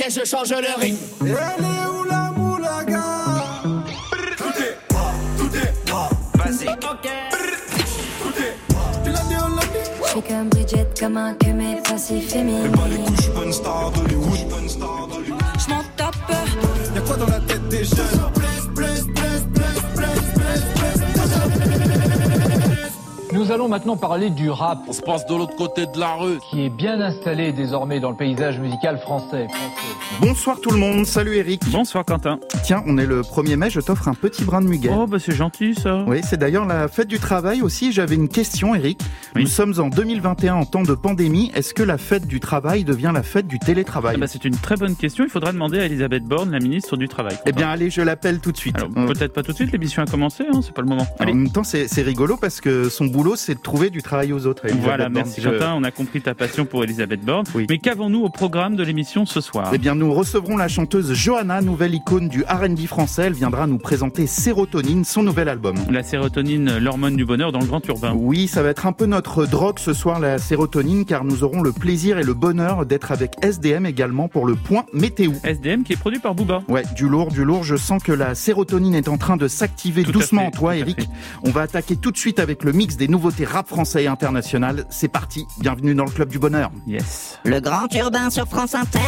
Ok, je change le rythme. Elle est où la moulaga? Tout est moi, tout est moi. Vas-y. Ok. Tout est moi. Tu l'as dit, on l'a dit? J'suis comme Bridget, comme un que mes faces féminines. Pas les pas une star star d'Hollywood. J'm'en tape. Y'a quoi dans la tête des jeunes? Nous allons maintenant parler du rap, On se passe de l'autre côté de la rue. qui est bien installé désormais dans le paysage musical français. Bonsoir tout le monde, salut Eric. Bonsoir Quentin. Tiens, on est le 1er mai, je t'offre un petit brin de muguet. Oh bah c'est gentil ça. Oui, c'est d'ailleurs la fête du travail aussi. J'avais une question, Eric. Oui. Nous sommes en 2021 en temps de pandémie. Est-ce que la fête du travail devient la fête du télétravail Ah bah, c'est une très bonne question. Il faudra demander à Elisabeth Borne, la ministre du Travail. Eh bien, allez, je l'appelle tout de suite. Alors, Euh, peut-être pas tout de suite, l'émission a commencé, hein, c'est pas le moment. en Allez. même temps, c'est rigolo parce que son boulot, c'est de trouver du travail aux autres. Voilà, merci Je- Quentin, on a compris ta passion pour Elisabeth Borne. Oui. Mais qu'avons-nous au programme de l'émission ce soir? Eh bien, nous recevrons la chanteuse Johanna, nouvelle icône du R&B français. Elle viendra nous présenter Sérotonine, son nouvel album. La sérotonine, l'hormone du bonheur dans le grand urbain. Oui, ça va être un peu notre drogue ce soir, la sérotonine, car nous aurons le plaisir et le bonheur d'être avec SDM également pour le point météo. SDM qui est produit par Booba. Ouais, du lourd, du lourd. Je sens que la sérotonine est en train de s'activer doucement fait, en toi, Eric. On va attaquer tout de suite avec le mix des nouveautés rap français et internationales. C'est parti. Bienvenue dans le club du bonheur. Yes. Le grand urbain sur France Inter.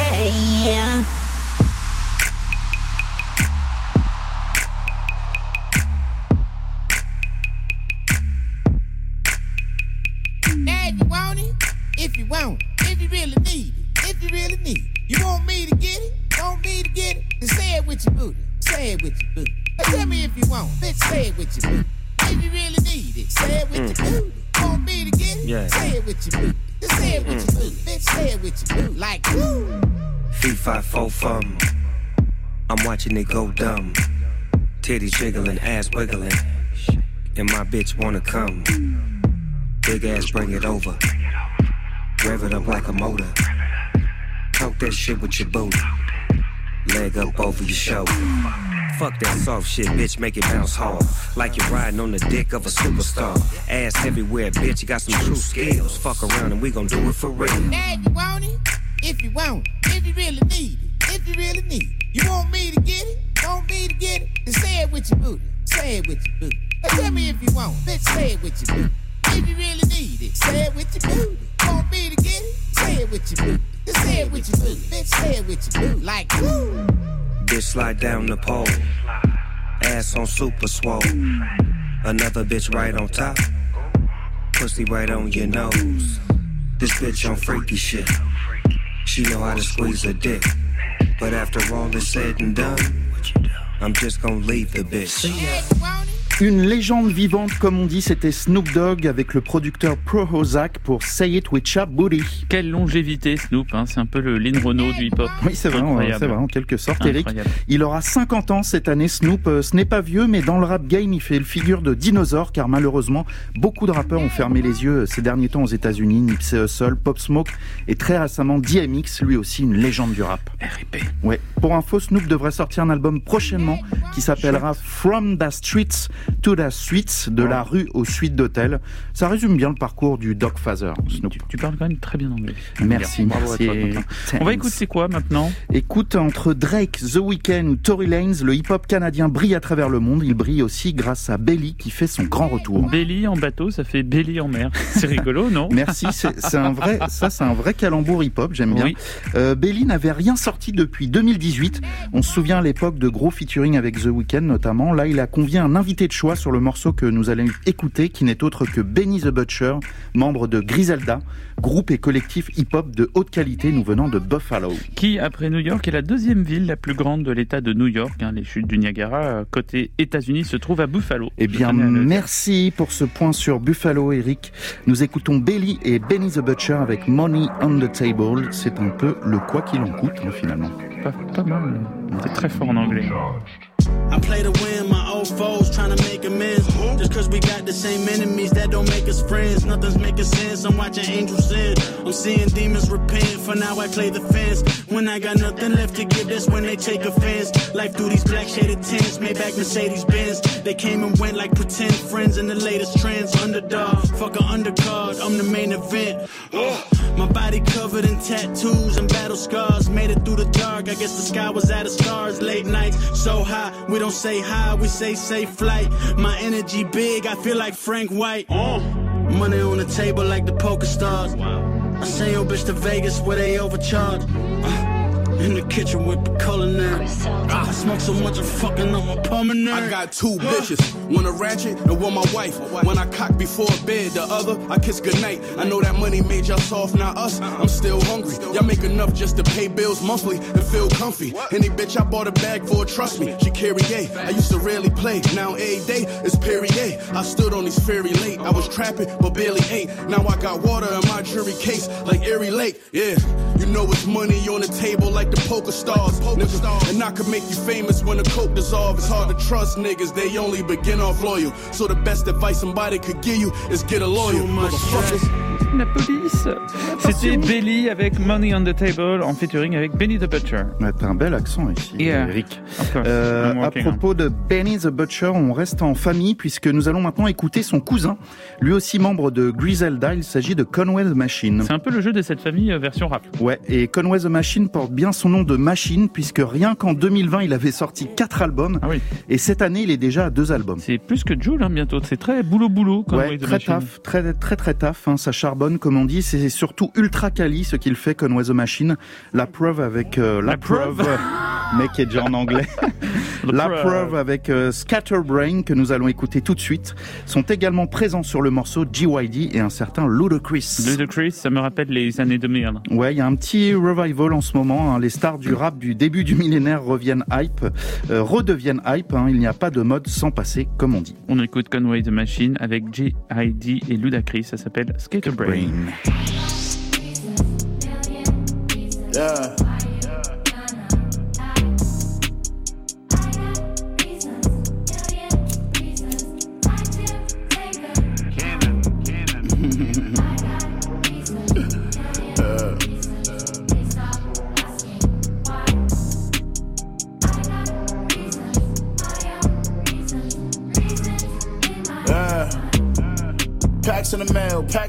If you want it, if you want it, if you really need it, if you really need it. You want me to get it? Want me to get it? Then say it with your booty. Say it with your booty. Now tell me if you want it. Bitch, say it with your booty. Really need it, say it with mm. your booty. Want me to get it? Yeah. Say it with your booty. Then say it with your mm. booty. Bitch, say it with your booty. Like, woo. Fee fi fo fum. I'm watching it go dumb. Titties jiggling, ass wiggling. And my bitch wanna come. Big ass, bring it over. Rev it up like a motor. Talk that shit with your booty. Leg up over your shoulder. Fuck that soft shit, bitch, make it bounce hard. Like you're riding on the dick of a superstar. Ass everywhere, bitch, you got some true skills. Fuck around and we gon' do it for real. Now if you want it, if you want it, if you really need it, if you really need it. You want me to get it? Want me to get it? Then say it with your booty. Say it with your booty. Now tell me if you want it. Bitch, say it with your booty. If you really need it, say it with your booty. Want me to get it? Say it with your booty. Then say it with your booty. Bitch, say it with your booty. Like, woo. Bitch slide down the pole. Ass on super swole. Another bitch right on top. Pussy right on your nose. This bitch on freaky shit. She know how to squeeze a dick. But after all is said and done, I'm just gonna leave the bitch. Une légende vivante, comme on dit, c'était Snoop Dogg avec le producteur Prohozak pour Say It With Cha Booty. Quelle longévité Snoop, hein. c'est un peu le Lynn Renault du hip-hop. Oui, c'est vrai, c'est vrai, en quelque sorte, Eric. Il aura 50 ans cette année, Snoop. Euh, Ce n'est pas vieux, mais dans le rap game, il fait le figure de dinosaure, car malheureusement, beaucoup de rappeurs ont fermé les yeux ces derniers temps aux États-Unis. Nipsey Hussle, Pop Smoke et très récemment DMX, lui aussi une légende du rap. RIP. Ouais. Pour info, Snoop devrait sortir un album prochainement qui s'appellera From the Streets to the Suites, de la rue aux suites d'hôtels. Ça résume bien le parcours du Dog Father, Snoop. Tu, tu parles quand même très bien anglais. Merci, merci. On va écouter quoi maintenant? Écoute, entre Drake, The Weeknd ou Tory Lanez, le hip-hop canadien brille à travers le monde. Il brille aussi grâce à Belly qui fait son grand retour. Belly en bateau, ça fait Belly en mer. C'est rigolo, non? Merci, c'est c'est un vrai, ça c'est un vrai calembour hip-hop, j'aime bien. Oui. Euh, Belly n'avait rien sorti depuis 2018. On se souvient à l'époque de gros featuring avec The Weeknd notamment. Là, il a convié un invité de choix sur le morceau que nous allons écouter, qui n'est autre que Benny the Butcher, membre de Griselda, groupe et collectif hip-hop de haute qualité nous venant de Buffalo. Qui, après New York, est la deuxième ville la plus grande de l'État de New York. hein, les chutes du Niagara, euh, côté États-Unis, se trouvent à Buffalo. Eh bien, merci pour ce point sur Buffalo, Eric. Nous écoutons Belly et Benny the Butcher avec Money on the Table. C'est un peu le quoi qu'il en coûte, hein, finalement. C'est très fort en anglais. I play win, my old foes trying to make amends. Cause we got the same enemies, that don't make us friends. Nothing's making sense, I'm watching angels sin. I'm seeing demons repent, for now I play the fence. When I got nothing left to give, that's when they take offense. Life through these black shaded tents, made back Mercedes Benz. They came and went like pretend friends in the latest trends. Underdog, fuck a undercard, I'm the main event. Uh, My body covered in tattoos and battle scars. Made it through the dark. I guess the sky was out of stars. Late nights, so high. We don't say hi, we say safe flight. My energy big, I feel like Frank White. Money on the table like the poker stars. I send your bitch to Vegas where they overcharge. Uh, in the kitchen with the culinary. I smoke so much I'm fucking up my pulmonary. I got two bitches, one a ratchet and one my wife. When I cock before bed, the other I kiss goodnight. I know that money made y'all soft, not us. Uh-huh. I'm still hungry. Y'all make enough just to pay bills monthly and feel comfy. Any bitch I bought a bag for, trust me, she carry A. I used to rarely play, now every day it's Perrier. I stood on these ferry late. I was trapping, but barely ate. Now I got water in my jury case like Erie Lake. Yeah, you know it's money on the table like the poker stars. poker nigga. And I could make you famous when the coke dissolve. It's hard to trust niggas, they only begin off loyal. So the best advice somebody could give you is get a lawyer. Motherfuckers. La police C'était Belly avec Money on the Table en featuring avec Benny the Butcher. Ouais, T'as un bel accent ici, Yeah. Eric. Of course. Euh, à propos de Benny the Butcher, on reste en famille puisque nous allons maintenant écouter son cousin, lui aussi membre de Griselda. Il s'agit de Conway the Machine. C'est un peu le jeu de cette famille euh, version rap. Ouais, et Conway the Machine porte bien son nom de machine puisque rien qu'en 2020, il avait sorti quatre albums. Ah oui. Et cette année, il est déjà à deux albums. C'est plus que Joule hein, bientôt. C'est très boulot boulot Ouais, très taf, très très très taf. Hein, ça comme on dit. C'est surtout ultra quali ce qu'il fait, Conway the Machine. La preuve avec euh, la, La preuve. preuve, mec qui est déjà en anglais. la preuve. preuve avec euh, Scatterbrain que nous allons écouter tout de suite sont également présents sur le morceau GYD et un certain Ludacris. Ludacris, ça me rappelle les années 2000. Ouais, il y a un petit revival en ce moment. hein. Les stars du rap du début du millénaire reviennent hype, euh, redeviennent hype. hein. Il n'y a pas de mode sans passer, comme on dit. On écoute Conway the Machine avec J.I.D. et Ludacris. Ça s'appelle Skaterbrain. Yeah. Yeah.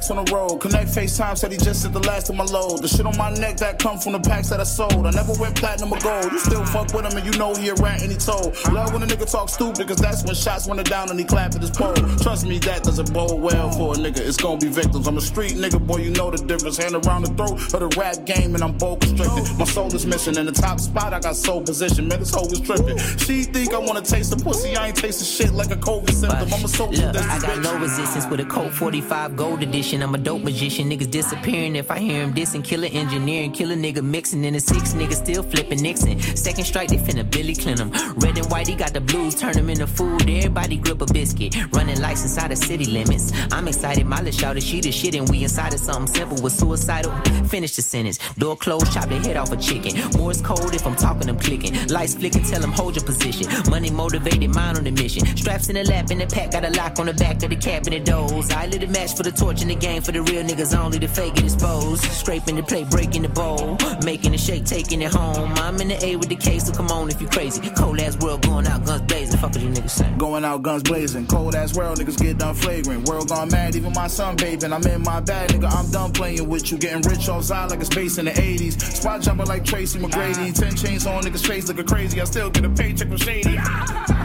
Packs on the road. Connect FaceTime said he just said the last of my load. The shit on my neck that come from the packs that I sold. I never went platinum or gold. You still fuck with him and you know he a rat and he told. Love when a nigga talk stupid, cause that's when shots went down and he clapped at his pole. Trust me, that doesn't bode well for a nigga. It's gonna be victims. I'm a street nigga, boy, you know the difference. Hand around the throat of the rap game and I'm bold constricted. My soul is missing. In the top spot, I got soul position. Man, this hoe is tripping. She think I wanna taste the pussy. I ain't tasting shit like a COVID symptom. I'm a social Look, I got no resistance with a Colt 45 gold edition. I'm a dope magician. Niggas disappearing if I hear him dissing. Killer engineering, killer nigga mixing. In the six niggas still flipping Nixon. Second strike, they finna Billy Clinton. Red and white, he got the blues, turn him into food. Everybody grip a biscuit. Running lights inside the city limits. I'm excited, my little shout she the shit, and we inside of something simple with suicidal. Finish the sentence. Door closed, chop the head off a chicken. Morse cold if I'm talking, I'm clicking. Lights flicking, tell him hold your position. Money motivated, mind on the mission. Straps in the lap, in the pack, got a lock on the back of the cabinet doors. I lit a match for the torch in the game for the real niggas only. The fake get exposed. Scraping the plate, breaking the bowl. Making a shake, taking it home. I'm in the A with the K, so come on if you crazy. Cold ass world going out, guns blazing. Fuck what you niggas saying. Going out guns blazing, cold ass world, niggas get done flagrant. World gone mad, even my son vaping. I'm in my bag, nigga, I'm done playing with you. Getting rich off side like it's space in the 80s. Spot jumping like Tracy McGrady. Ah. Ten chains on, niggas face looking crazy. I still get a paycheck from Shady. Ah.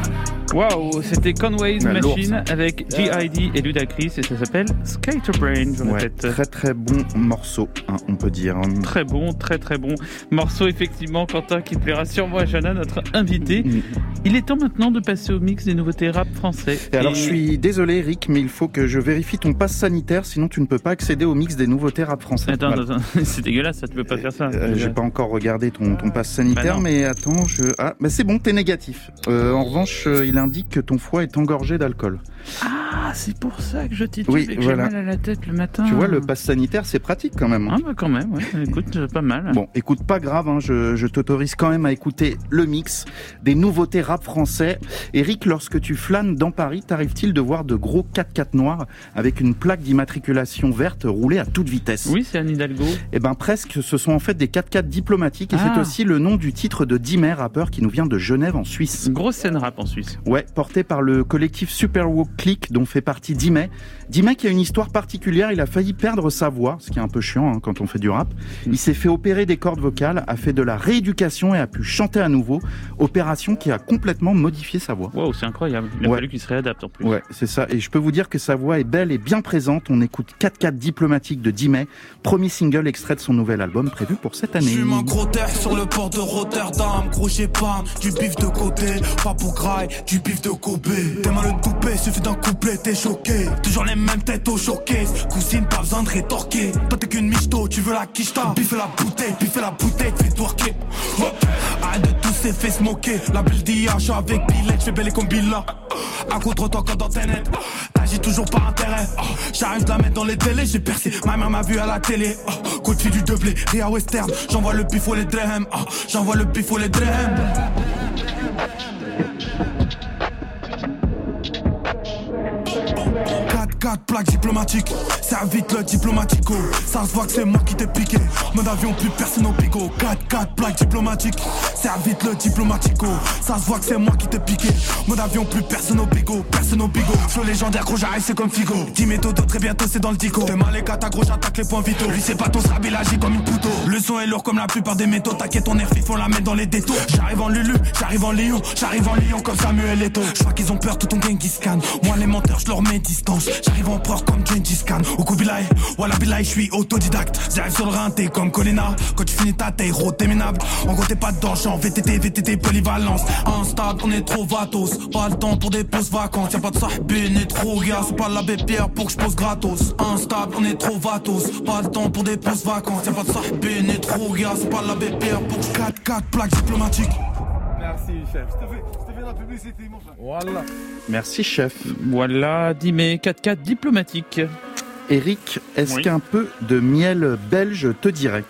Waouh, c'était Conway's lourd, Machine avec G.I.D. et Ludacris et ça s'appelle Skaterbrain, Ouais, très très bon morceau, hein, on peut dire. Très bon, très très bon morceau effectivement, Quentin, qui plaira sûrement à Jana, notre invité. Il est temps maintenant de passer au mix des nouveautés rap français. Et alors, je suis désolé, Eric, mais il faut que je vérifie ton passe sanitaire, sinon tu ne peux pas accéder au mix des nouveautés rap français. Attends, Voilà. attends, c'est dégueulasse, ça, tu peux pas faire ça. Euh, J'ai pas encore regardé ton, ton passe sanitaire, Bah mais attends, je... Ah, bah c'est bon, t'es négatif. Euh, en revanche, euh, il indique que ton foie est engorgé d'alcool. Ah, c'est pour ça que je titube Oui, et que voilà. j'ai mal à la tête le matin. Tu vois, le passe sanitaire, c'est pratique quand même. hein. Ah bah quand même, ouais. écoute, euh, pas mal. Bon, écoute, pas grave, hein, je, je t'autorise quand même à écouter le mix des nouveautés rap français. Eric, lorsque tu flânes dans Paris, t'arrive-t-il de voir de gros 4x4 noirs avec une plaque d'immatriculation verte roulée à toute vitesse? Oui, c'est Anne Hidalgo. Eh ben presque, ce sont en fait des 4x4 diplomatiques et Ah. c'est aussi le nom du titre de Dimer, rappeur qui nous vient de Genève en Suisse. Grosse scène rap en Suisse. Ouais, porté par le collectif Super Walk Click dont fait partie d'Imay. Dimay qui a une histoire particulière, il a failli perdre sa voix, ce qui est un peu chiant hein, quand on fait du rap. Il s'est fait opérer des cordes vocales, a fait de la rééducation et a pu chanter à nouveau. Opération qui a complètement modifié sa voix. Wow, c'est incroyable. Il a Ouais. fallu qu'il se réadapte en plus. Ouais, c'est ça. Et je peux vous dire que sa voix est belle et bien présente. On écoute 4-4 diplomatique de Dimay, premier single extrait de son nouvel album prévu pour cette année. J'fume un gros terre sur le port de Rotterdam Gros j'ai pas du bif de côté Pas pour graille, du bif de Kobe. T'es mal le toupet, suffit d'un couplet, t'es choqué. Toujours les mêmes têtes au showcase. Cousine, pas besoin de rétorquer. Toi t'es qu'une michto, tu veux la quicheta. Biffer la bouteille, biffer la bouteille, fais twerker. Arrête de tous ces fait se moquer. La bulle j'suis avec Billet, j'fais belle comme Billa À contre toi quand dans tes net T'agis toujours par intérêt. J'arrive de la mettre dans les télés, j'ai percé. Ma mère m'a vu à la télé. Coup de fil du doublé, Ria Western. J'envoie le bif ou les dreams J'envoie le bif ou les Thank you. 4 plaques diplomatiques, ça vite le diplomatico. Ça se voit que c'est moi qui t'ai piqué. Mon avion, plus personne au pico. 4 4 plaques diplomatiques, ça vite le diplomatico. Ça se voit que c'est moi qui t'ai piqué. Mon avion, plus personne au pico. Personne au pico. Flow légendaire, gros, j'arrive, c'est comme Figo. 10 méthodes, très bientôt, c'est dans le dico. T'es mal les gars, gros, j'attaque les points vitaux. Lui, c'est pas ton srab, il agit comme une pouto. Le son est lourd comme la plupart des métaux. T'inquiète, on est fif, on la met dans les détours. J'arrive en Lulu, j'arrive en Lion, j'arrive en Lion comme Samuel Eto'o. Je crois qu'ils ont peur, tout ton gang qui scanne. Moi, les menteurs, je leur mets distance. J'arrive en peur comme Gengis Khan. Au Kubilai, Walla je suis autodidacte. J'arrive sur le rein, t'es comme Colina. Quand tu finis ta gros, t'es minable. En gros, t'es pas j'suis en VTT, VTT, polyvalence. Instable, on est trop vatos. Pas le temps pour des pauses vacances. Y'a pas de sahbé, ni trop gars. Pas l'abbé Pierre pour que je pose gratos. Instable, on est trop vatos. Pas le temps pour des pauses vacances. Y'a pas de sahbé, ni trop gars. C'est pas l'abbé Pierre pour que je 4 4 plaques diplomatiques. Merci, chef. Je te fais, je te fais la publicité, mon frère. Voilà. Merci chef. Voilà, 10 mai 4-4 diplomatique. Eric, est-ce Oui. qu'un peu de miel belge te dirait?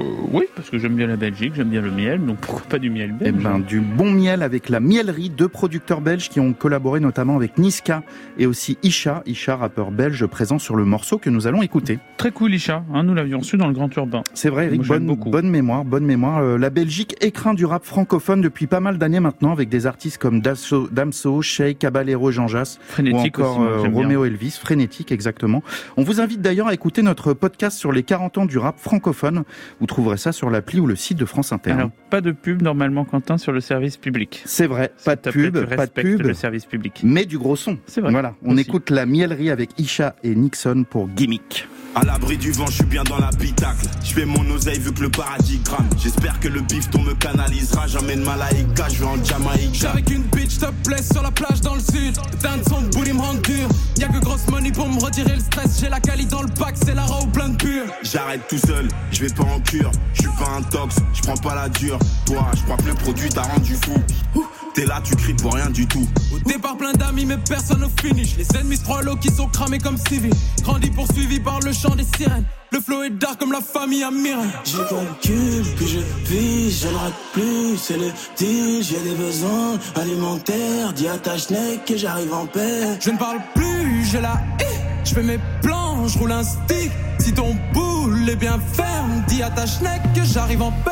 Euh, oui, parce que j'aime bien la Belgique, j'aime bien le miel, donc pourquoi pas du miel Eh belge ben, du bon miel avec la Mielerie, deux producteurs belges qui ont collaboré notamment avec Niska et aussi Isha, Isha, rappeur belge présent sur le morceau que nous allons écouter. Très cool, Isha. Hein, nous l'avions su dans le Grand Urbain. C'est vrai, Eric, bonne, mémoire, bonne mémoire. Euh, la Belgique écrin du rap francophone depuis pas mal d'années maintenant avec des artistes comme Damso, Damso Shea, Caballero, Jean Jass Frénétique ou encore aussi, euh. Roméo Elvis, frénétique exactement. On vous invite d'ailleurs à écouter notre podcast sur les 40 ans du rap francophone. Vous trouverez ça sur l'appli ou le site de France Inter. Alors, pas de pub normalement, Quentin, sur le service public. C'est vrai, pas de pub, pas de pub. le service public. mais du gros son. C'est vrai. Voilà, on Aussi. écoute la Mielerie avec Isha et Nixon pour Gimmick. À l'abri du vent, je suis bien dans l'habitacle. Je fais mon oseille vu que le paradis crame. J'espère que le bifton me canalisera. J'emmène Malaïka, je vais en Jamaïque. J'suis avec une bitch, te plaît sur la plage dans le sud. D'un son booty me rend dur. Y'a que grosse money pour me retirer le stress. J'ai la qualité dans le pack, c'est la raw plein de pur. J'arrête tout seul, je vais pas en cure. Je suis pas un tox, je prends pas la dure. Toi, je crois que le produit t'a rendu fou. Ouh, T'es là, tu cries pour rien du tout. Au départ, plein d'amis, mais personne au finish. Les ennemis se qui sont cramés comme civils. Grandi poursuivi par le chant des sirènes. Le flow est dark comme la famille Amiral. Je calcule, puis je vis, je ne rate plus, c'est le deal, j'ai des besoins alimentaires, dis à ta schneck que j'arrive en paix. Je ne parle plus, j'ai la haie. Je fais mes plans, je roule un stick. Si ton boule est bien ferme, dis à ta schneck que j'arrive en paix.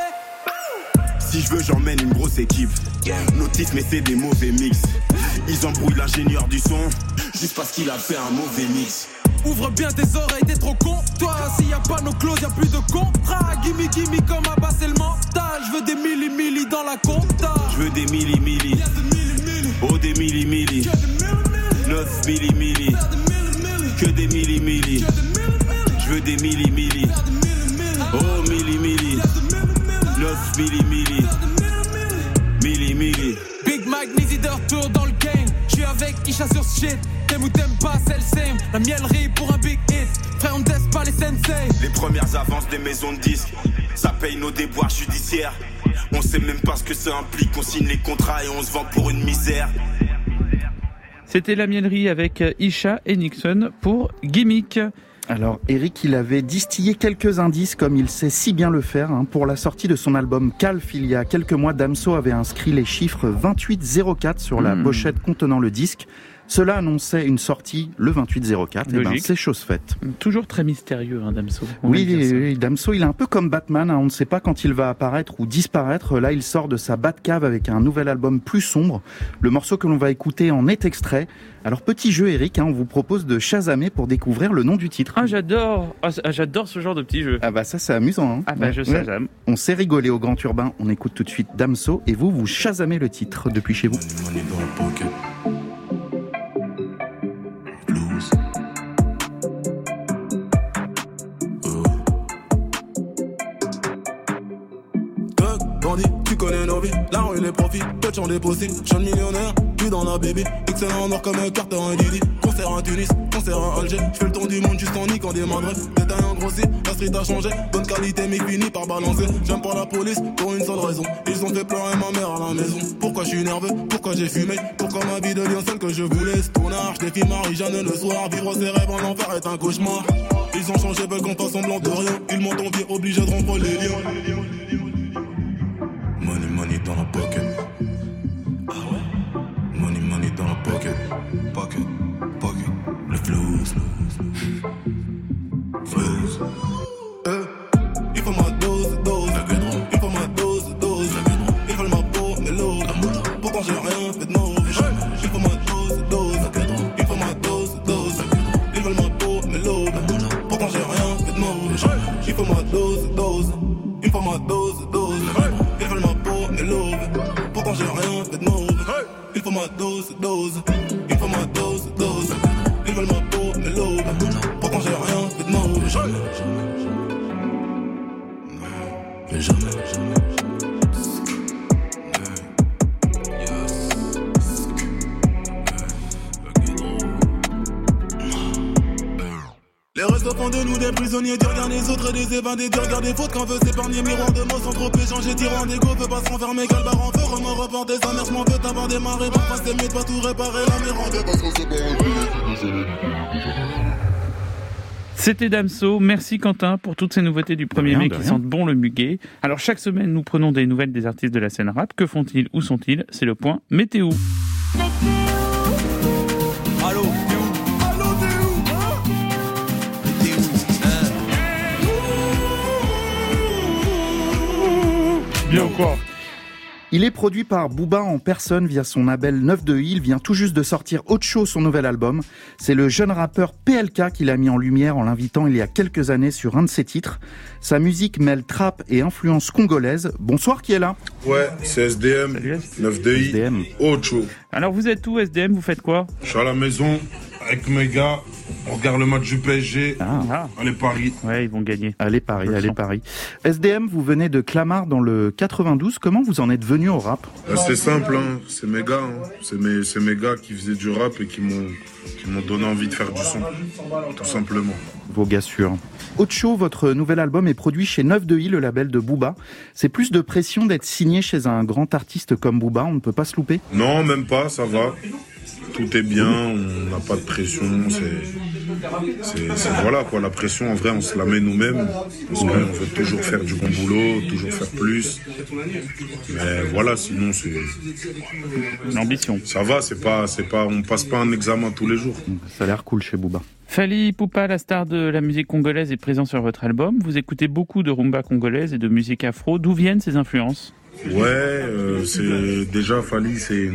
Si je veux, j'emmène une grosse équipe. Notice, mais c'est des mauvais mix. Ils embrouillent l'ingénieur du son, juste parce qu'il a fait un mauvais mix. Ouvre bien tes oreilles, t'es trop con. Toi, s'il y a pas nos clauses, y a plus de contrat. Gimme, gimme comme à bas, c'est le mental. Je veux des milli, milli dans la compta. Je veux des milli milli. Oh des milli milli. 9 milli milli. Que des milli milli. Je veux des milli milli. Oh milli milli. 9 milli milli. Milli milli. Big Mike, Nizzy de retour dans le game. Je suis avec Isha sur ce shit. T'aimes ou t'aimes pas, c'est le same. La mielerie pour un big hit. Frère, on teste pas les sensei. Les premières avances des maisons de disques, ça paye nos déboires judiciaires. On sait même pas ce que ça implique, on signe les contrats et on se vend pour une misère. C'était la mielerie avec Isha et Nixon pour Gimmick. Alors Eric, il avait distillé quelques indices comme il sait si bien le faire. hein. Pour la sortie de son album Calf, il y a quelques mois, Damso avait inscrit les chiffres 2804 sur la Hmm. pochette contenant le disque. Cela annonçait une sortie le 28-04. Et ben, Logique. c'est chose faite. Toujours très mystérieux, hein, Damso. On Oui, Damso, il est un peu comme Batman. hein. On ne sait pas quand il va apparaître ou disparaître. Là, il sort de sa Batcave avec un nouvel album plus sombre. Le morceau que l'on va écouter en est extrait. Alors, petit jeu, Eric, hein, on vous propose de chasamer pour découvrir le nom du titre. Ah, j'adore. Ah, ah, j'adore ce genre de petit jeu. Ah bah ça, c'est amusant. Hein. Ah bah, je chasame. On s'est rigolé au Grand Urbain. On écoute tout de suite Damso et vous, vous chasamez le titre depuis chez vous. Vies. La rue, les profits, touch en déposit. Jeune millionnaire, plus dans la baby. Excellent en or comme un Carter, un Didi. Concert à Tunis, concert à Alger. J'fais le tour du monde juste en niquant des madres. Détail en grossi, la street a changé. Bonne qualité, mais fini par balancer. J'aime pas la police pour une seule raison. Ils ont fait pleurer ma mère à la maison. Pourquoi je suis nerveux? Pourquoi j'ai fumé? Pourquoi ma vie devient celle que je voulais? Stonard, je défie Marie-Jeanne le soir. Vivre ses rêves en enfer est un cauchemar. Ils ont changé, veulent qu'on fasse semblant de rien. Ils m'ont envié, obligé de rompre les liens. Autres et des évadés, du regard des fautes qu'on veut s'épargner. Miroir de mots sans trop changer, tyran d'ego, peut pas se renfermer, calbar en feu, remords reporter sa mère, m'en veut t'avoir démarré, pour pas s'aimer, de pas tout réparer, la mer en deux, parce qu'on s'est C'était Damso. Merci Quentin pour toutes ces nouveautés du 1er rien, mai qui rien. sentent bon le muguet. Alors chaque semaine, nous prenons des nouvelles des artistes de la scène rap. Que font-ils? Où sont-ils? C'est le point météo. Bien ou quoi Il est produit par Booba en personne via son label 9 de Il vient tout juste de sortir Ocho, son nouvel album. C'est le jeune rappeur PLK qui l'a mis en lumière en l'invitant il y a quelques années sur un de ses titres. Sa musique mêle trap et influence congolaise. Bonsoir, qui est là Ouais, c'est SDM, 9 de SDM. Ocho. Alors vous êtes où SDM Vous faites quoi? Je suis à la maison avec mes gars, on regarde le match du PSG. Ah, Allez, Paris. Ouais, ils vont gagner. Allez Paris, allez sens. Paris. SDM, vous venez de Clamart dans le 92. Comment vous en êtes venu au rap? Euh, C'est simple, hein. c'est mes gars. hein. C'est mes, c'est mes gars qui faisaient du rap et qui m'ont qui m'ont donné envie de faire du son. Tout simplement. Vos gars sûrs. Ocho, votre nouvel album est produit chez 9 de I, le label de Booba. C'est plus de pression d'être signé chez un grand artiste comme Booba, on ne peut pas se louper? Non, même pas, ça va. Tout est bien, on n'a pas de pression. C'est, voilà quoi. La pression, en vrai, on se la met nous-mêmes parce qu'on veut toujours faire du bon boulot, toujours faire plus. Mais voilà, sinon c'est l'ambition. Ça va, c'est pas, c'est pas, on passe pas un examen tous les jours. Ça a l'air cool chez Booba. Fali Poupa, la star de la musique congolaise, est présent sur votre album. Vous écoutez beaucoup de rumba congolaise et de musique afro. D'où viennent ces influences? Ouais, euh, c'est déjà Fali, c'est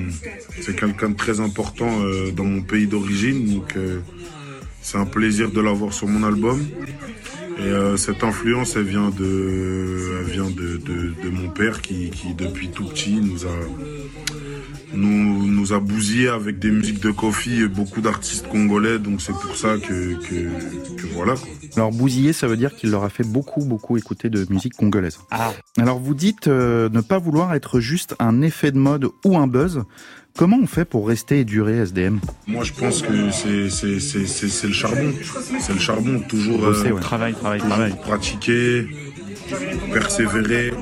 c'est quelqu'un de très important euh, dans mon pays d'origine, donc euh, c'est un plaisir de l'avoir sur mon album. Et euh, cette influence, elle vient de, elle vient de, de, de mon père qui, qui depuis tout petit nous a nous, nous a bousillé avec des musiques de Kofi et beaucoup d'artistes congolais, donc c'est pour ça que, que, que voilà. Quoi. Alors bousiller, ça veut dire qu'il leur a fait beaucoup, beaucoup écouter de musique congolaise. Ah. Alors vous dites euh, ne pas vouloir être juste un effet de mode ou un buzz. Comment on fait pour rester et durer SDM Moi, je pense que c'est c'est c'est c'est c'est le charbon. C'est le charbon. Toujours euh, Bosser, ouais. Travail, travail, toujours travail. pratiquer, persévérer,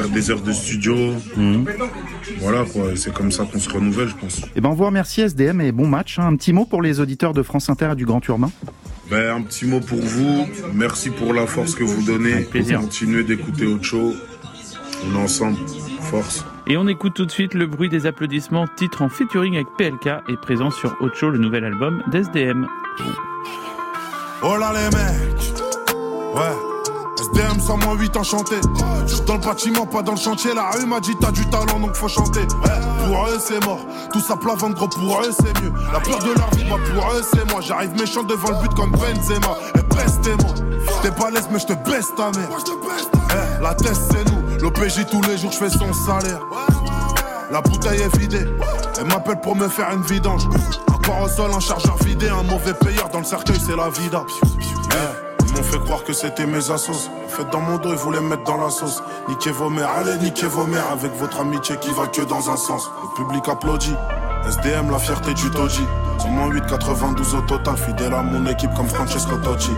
faire des heures de studio. Voilà quoi. C'est comme ça qu'on se renouvelle, je pense. Eh ben on vous remercie SDM et bon match. hein. Un petit mot pour les auditeurs de France Inter et du Grand Urbain. Ben, un petit mot pour vous. Merci pour la force que vous donnez. plaisir. Continuez d'écouter Ocho. On est ensemble. Force. Et on écoute tout de suite le bruit des applaudissements, titre en featuring avec PLK et présent sur Ocho, le nouvel album d'SDM. Oh là les mecs Ouais SDM sans moins 8 enchanté Je suis dans le bâtiment, pas dans le chantier. La rue m'a dit t'as du talent donc faut chanter. Ouais, Pour eux c'est mort. Tout ça plat ventre pour eux c'est mieux. La peur de leur vie moi pour eux c'est moi. J'arrive méchant devant le but comme Benzema. Et pestez-moi T'es pas l'aise mais je te baisse ta mère. Eh, La test c'est nous. L'OPJ tous les jours je fais son salaire. La bouteille est vidée. Elle m'appelle pour me faire une vidange. Encore au sol, un chargeur vidé. Un mauvais payeur dans le cercueil, c'est la vida. Eh, m'ont fait croire que c'était mes assos. En fait, dans mon dos, ils voulaient me mettre dans la sauce. Niquez vos mères, allez, niquez vos mères. Avec votre amitié qui va que dans un sens. Le public applaudit. SDM, la fierté du Toji. Mon 8, 92 au total. Fidèle à mon équipe comme Francesco Totti.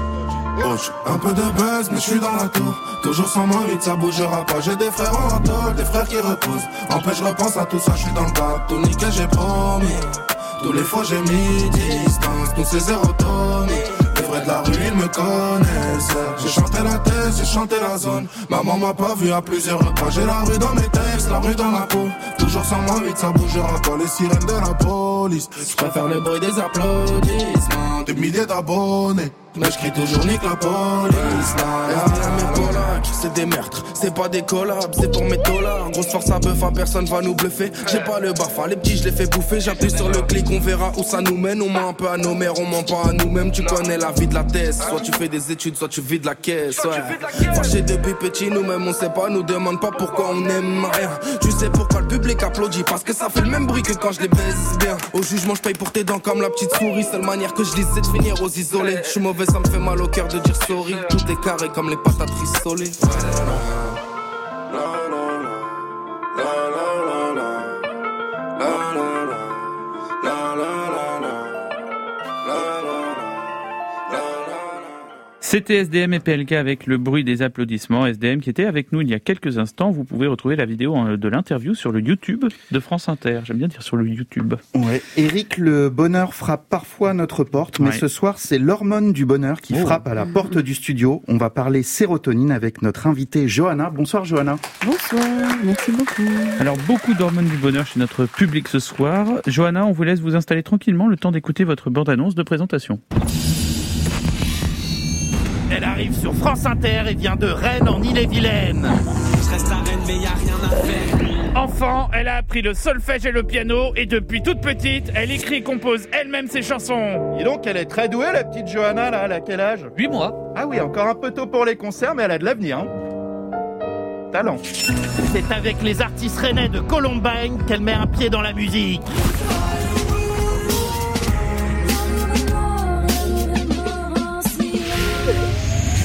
Un peu de buzz, mais je suis dans la tour. Toujours sans moi, vite, ça bougera pas. J'ai des frères en tôle, des frères qui reposent. Empêche, je repense à tout ça, je suis dans le bas. Tout niqué, j'ai promis. Tous les fois, j'ai mis distance. Tous ces zéro Tommy. Vrais de la rue, ils me connaissent. J'ai chanté la thèse, j'ai chanté la zone. Maman m'a pas vu à plusieurs repas. J'ai la rue dans mes textes, la rue dans la peau. Toujours sans moi, vite, ça bougera pas. Les sirènes de la police. Je préfère le bruit des applaudissements. Des milliers d'abonnés. Mais je crie toujours nique la police. C'est des meurtres, c'est pas des collabs, c'est pour mes dollars. Grosse force à bœuf, hein, personne va nous bluffer. J'ai pas le bafa, les petits je les fais bouffer. J'appuie sur le clic, on verra où ça nous mène. On ment un peu à nos mères, on ment pas à nous-mêmes. Tu connais la vie de la thèse, soit tu fais des études, soit tu vides la caisse. Ouais. Fâché depuis petit, nous-mêmes on sait pas, nous demande pas pourquoi on aime rien. Tu sais pourquoi le public applaudit, parce que ça fait le même bruit que quand je les baise bien. Au jugement, je paye pour tes dents comme la petite souris. Seule manière que je lise, c'est de finir aux isolés. Je suis mauvais, ça me fait mal au cœur de dire sorry. Tout est carré comme les patates rissolées. C'était SDM et PLK avec le bruit des applaudissements. SDM qui était avec nous il y a quelques instants. Vous pouvez retrouver la vidéo euh, de l'interview sur le YouTube de France Inter. J'aime bien dire sur le YouTube. Ouais. Eric, le bonheur frappe parfois à notre porte, mais Ouais. ce soir, c'est l'hormone du bonheur qui Oh. frappe à la porte du studio. On va parler sérotonine avec notre invitée Johanna. Bonsoir Johanna. Bonsoir, merci beaucoup. Alors, beaucoup d'hormones du bonheur chez notre public ce soir. Johanna, on vous laisse vous installer tranquillement le temps d'écouter votre bande-annonce de présentation. Elle arrive sur France Inter et vient de Rennes en Ille-et-Vilaine. Je reste à Rennes, mais y a rien à faire. Enfant, elle a appris le solfège et le piano et depuis toute petite, elle écrit et compose elle-même ses chansons. Et donc, elle est très douée, la petite Johanna, là. Elle a quel âge? 8 mois. Ah oui, encore un peu tôt pour les concerts, mais elle a de l'avenir. Hein. Talent. C'est avec les artistes rennais de Columbine qu'elle met un pied dans la musique.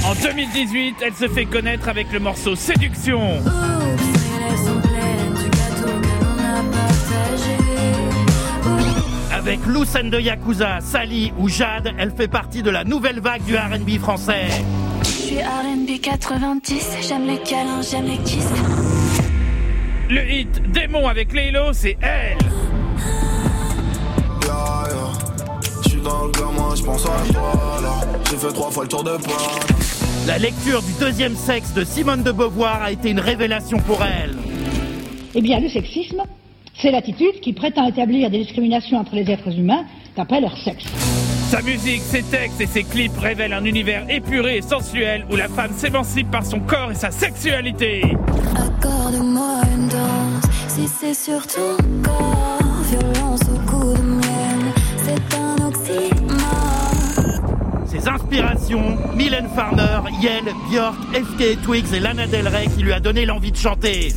En 2018, elle se fait connaître avec le morceau Séduction. Avec Lucen de Yakuza, Sally ou Jade, elle fait partie de la nouvelle vague du R&B français. Je suis R&B 90, j'aime les câlins, j'aime les kisses. Le hit Démon avec Laylo, c'est elle. Je suis dans le gamin, je pense à toi là. J'ai fait trois fois le tour de. La lecture du deuxième sexe de Simone de Beauvoir a été une révélation pour elle. Eh bien, le sexisme, c'est l'attitude qui prétend établir des discriminations entre les êtres humains d'après leur sexe. Sa musique, ses textes et ses clips révèlent un univers épuré et sensuel où la femme s'émancipe par son corps et sa sexualité. Accorde-moi une danse, si c'est sur ton corps. Violence au inspirations, Mylène Farmer, Yel, Björk, FK Twigs et Lana Del Rey qui lui a donné l'envie de chanter.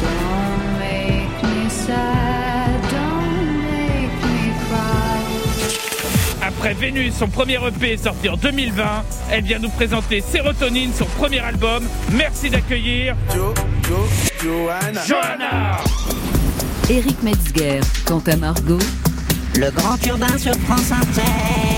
Don't make me sad, don't make me cry. Après Vénus, son premier EP sorti en 2020, elle vient nous présenter Sérotonine, son premier album. Merci d'accueillir Jo, Jo, Johanna. Johanna. Éric Metzger, quant à Margot, Le grand urbain sur France Inter.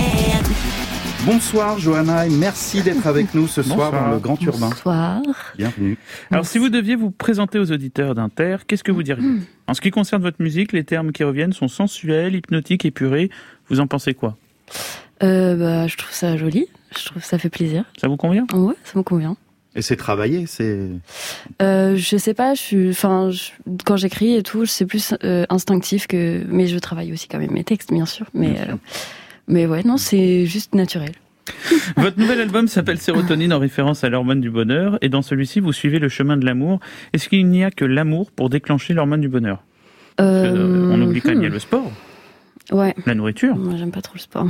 Bonsoir Johanna et merci d'être avec nous ce soir Bonsoir. dans le Grand Urbain. bonsoir. Bienvenue. Alors, si vous deviez vous présenter aux auditeurs d'Inter, qu'est-ce que vous diriez En ce qui concerne votre musique, les termes qui reviennent sont sensuels, hypnotiques, épurés. Vous en pensez quoi Euh, bah, je trouve ça joli, je trouve que ça fait plaisir. Ça vous convient Ouais, ça me convient. Et c'est travaillé, c'est. Euh, je sais pas, je suis, enfin, je- quand j'écris et tout, c'est plus euh, instinctif que, mais je travaille aussi quand même mes textes, bien sûr. Mais, Bien sûr. Euh, mais ouais, non, c'est juste naturel. Votre nouvel album s'appelle Sérotonine en référence à l'hormone du bonheur et dans celui-ci vous suivez le chemin de l'amour. Est-ce qu'il n'y a que l'amour pour déclencher l'hormone du bonheur? Que, euh, On oublie quand même il y a le sport, Ouais. la nourriture. Moi, j'aime pas trop le sport.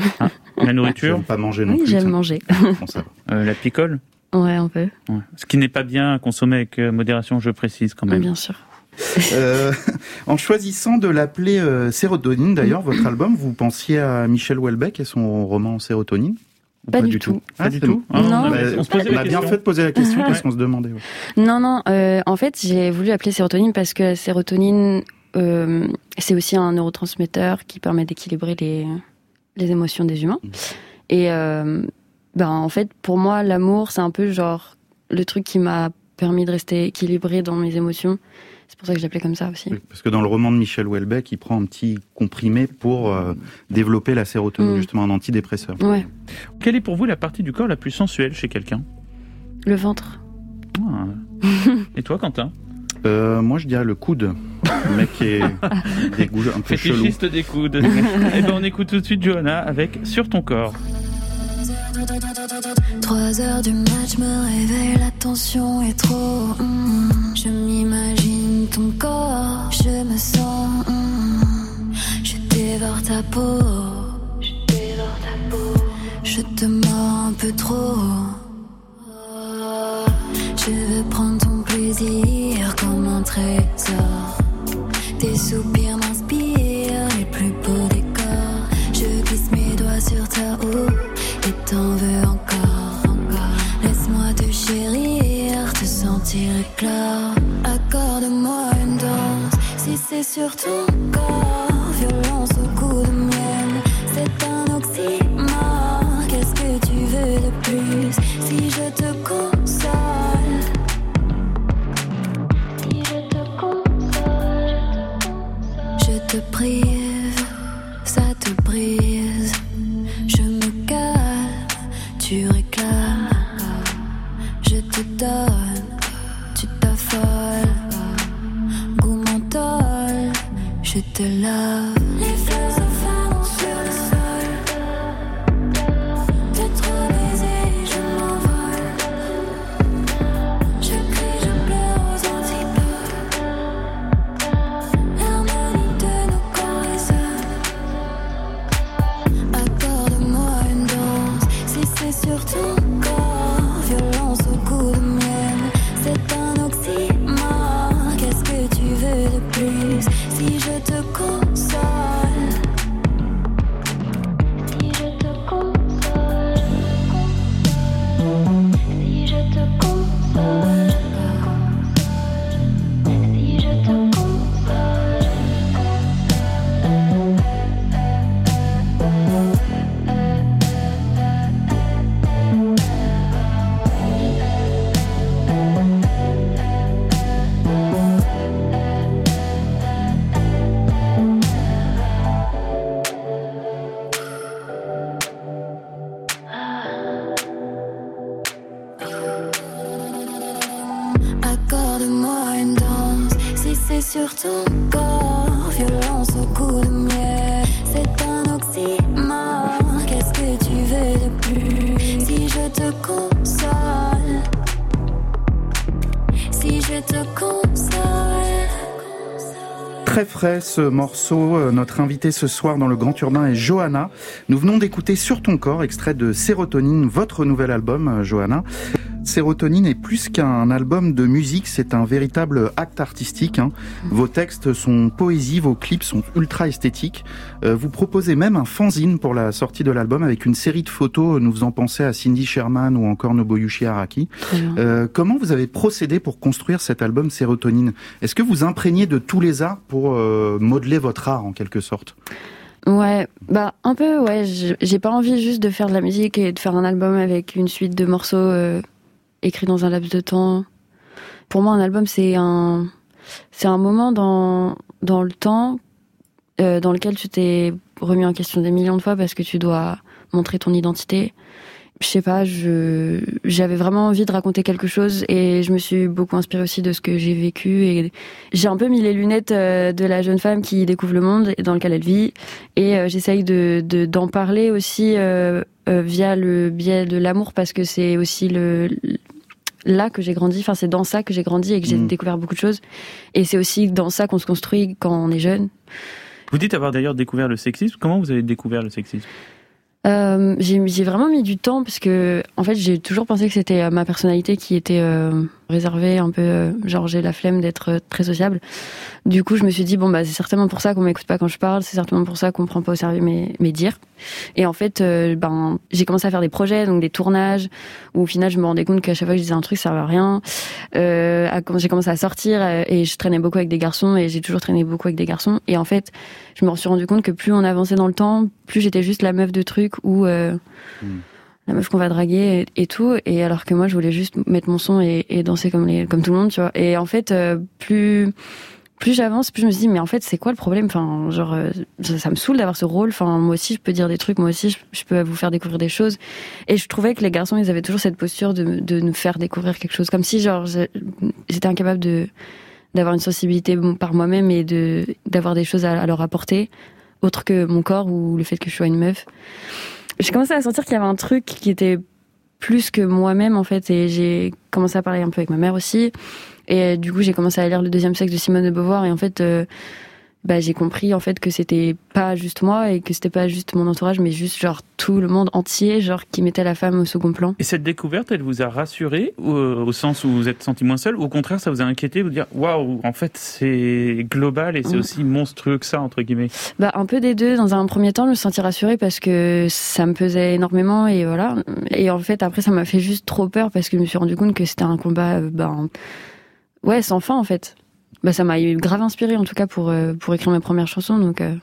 La nourriture. J'aime pas manger non oui, plus. j'aime manger. Bon, ça va. Euh, la picole? ouais, un peu. Ouais. Ce qui n'est pas bien à consommer avec euh, modération, je précise quand même. Bien sûr. Euh, en choisissant de l'appeler euh, Sérotonine, d'ailleurs, votre album, vous pensiez à Michel Houellebecq et son roman Sérotonine Pas du tout. Ah, Pas du tout tout. Ah, Non. on, Bah, avait- on se posait on la a bien fait de poser la question parce qu'on se demandait. ouais. Non, non. euh, en fait, j'ai voulu appeler sérotonine parce que la sérotonine, euh, c'est aussi un neurotransmetteur qui permet d'équilibrer les, les émotions des humains. Et euh, ben, en fait, pour moi, l'amour, c'est un peu genre le truc qui m'a permis de rester équilibré dans mes émotions. C'est pour ça que je l'appelais comme ça aussi. Oui, Parce que dans le roman de Michel Houellebecq, il prend un petit comprimé pour euh, développer la sérotonine, Mm. justement un antidépresseur. Ouais, Quelle est pour vous la partie du corps la plus sensuelle chez quelqu'un? Le ventre. Ah. Et toi, Quentin? Euh, moi, je dirais le coude. Le mec qui est des goûts un peu. Fétichiste des coudes. Eh ben, on écoute tout de suite Johanna avec Sur ton corps. 3 heures du match me réveille, la tension est trop. mm. Je m'imagine ton corps, je me sens. Je dévore ta peau. Je dévore ta peau. Je te mords un peu trop. Je veux prendre ton plaisir comme un trésor. Tes soupirs m'inspirent les plus beaux décors. Je glisse mes doigts sur ta haut et t'en veux encore, encore. Laisse-moi te chérir, te sentir éclore. C'est sur ton corps. Violence au coup de miel, c'est un oxymore. Qu'est-ce que tu veux de plus si je te Frais ce morceau. Euh, Notre invité ce soir dans le Grand Urbain est Johanna. Nous venons d'écouter Sur ton corps, extrait de Sérotonine, votre nouvel album, euh, Johanna. Sérotonine est plus qu'un album de musique, c'est un véritable acte artistique. hein. Vos textes sont poésie, vos clips sont ultra esthétiques. Euh, vous proposez même un fanzine pour la sortie de l'album avec une série de photos nous faisant penser à Cindy Sherman ou encore Nobuyushi Araki. Euh, comment vous avez procédé pour construire cet album Sérotonine? Est-ce que vous imprégnez de tous les arts pour euh, modeler votre art en quelque sorte? Ouais, bah un peu, ouais. J'ai pas envie juste de faire de la musique et de faire un album avec une suite de morceaux euh, écrits dans un laps de temps. Pour moi, un album, c'est un, c'est un moment dans dans le temps euh, dans lequel tu t'es remis en question des millions de fois parce que tu dois montrer ton identité. Je sais pas, je j'avais vraiment envie de raconter quelque chose et je me suis beaucoup inspirée aussi de ce que j'ai vécu et j'ai un peu mis les lunettes euh, de la jeune femme qui découvre le monde dans lequel elle vit et euh, j'essaye de d'en parler aussi euh, via le biais de l'amour parce que c'est aussi le là que j'ai grandi, enfin c'est dans ça que j'ai grandi et que j'ai mmh. découvert beaucoup de choses et c'est aussi dans ça qu'on se construit quand on est jeune. Vous dites avoir d'ailleurs découvert le sexisme. Comment vous avez découvert le sexisme? Euh, j'ai vraiment mis du temps parce que en fait j'ai toujours pensé que c'était euh, ma personnalité qui était euh, réservée un peu euh, genre j'ai la flemme d'être très sociable. Du coup je me suis dit bon bah c'est certainement pour ça qu'on m'écoute pas quand je parle c'est certainement pour ça qu'on prend pas au sérieux mes, mes dires. Et en fait ben j'ai commencé à faire des projets donc des tournages où au final je me rendais compte qu'à chaque fois que je disais un truc ça servait à rien. Quand j'ai commencé à sortir et je traînais beaucoup avec des garçons et j'ai toujours traîné beaucoup avec des garçons. Et en fait je me suis rendu compte que plus on avançait dans le temps plus j'étais juste la meuf de ou euh, hmm. La meuf qu'on va draguer et, tout. Et alors que moi, je voulais juste mettre mon son et, danser comme les, comme tout le monde, tu vois. Et en fait, euh, plus plus j'avance, plus je me dis mais en fait c'est quoi le problème? Enfin genre euh, ça, me saoule d'avoir ce rôle. Enfin moi aussi je peux dire des trucs, moi aussi je, peux vous faire découvrir des choses. Et je trouvais que les garçons ils avaient toujours cette posture de, de nous faire découvrir quelque chose, comme si genre j'étais incapable de d'avoir une sensibilité par moi-même et de d'avoir des choses à, leur apporter autre que mon corps ou le fait que je sois une meuf. J'ai commencé à sentir qu'il y avait un truc qui était plus que moi-même en fait et j'ai commencé à parler un peu avec ma mère aussi. Et du coup j'ai commencé à lire le deuxième sexe de Simone de Beauvoir et en fait euh, bah, j'ai compris en fait que c'était pas juste moi et que c'était pas juste mon entourage, mais juste genre tout le monde entier, genre qui mettait la femme au second plan. Et cette découverte, elle vous a rassuré euh, au sens où vous êtes senti moins seul, ou au contraire, ça vous a inquiété, vous dire waouh, en fait c'est global et c'est mm. aussi monstrueux que ça entre guillemets. Bah un peu des deux. Dans un premier temps, je me sentis rassurée parce que ça me pesait énormément et voilà. Et en fait après, ça m'a fait juste trop peur parce que je me suis rendu compte que c'était un combat, euh, ben ouais, sans fin en fait bah, ça m'a grave inspiré en tout cas pour, euh, pour écrire mes premières chansons. Donc, euh,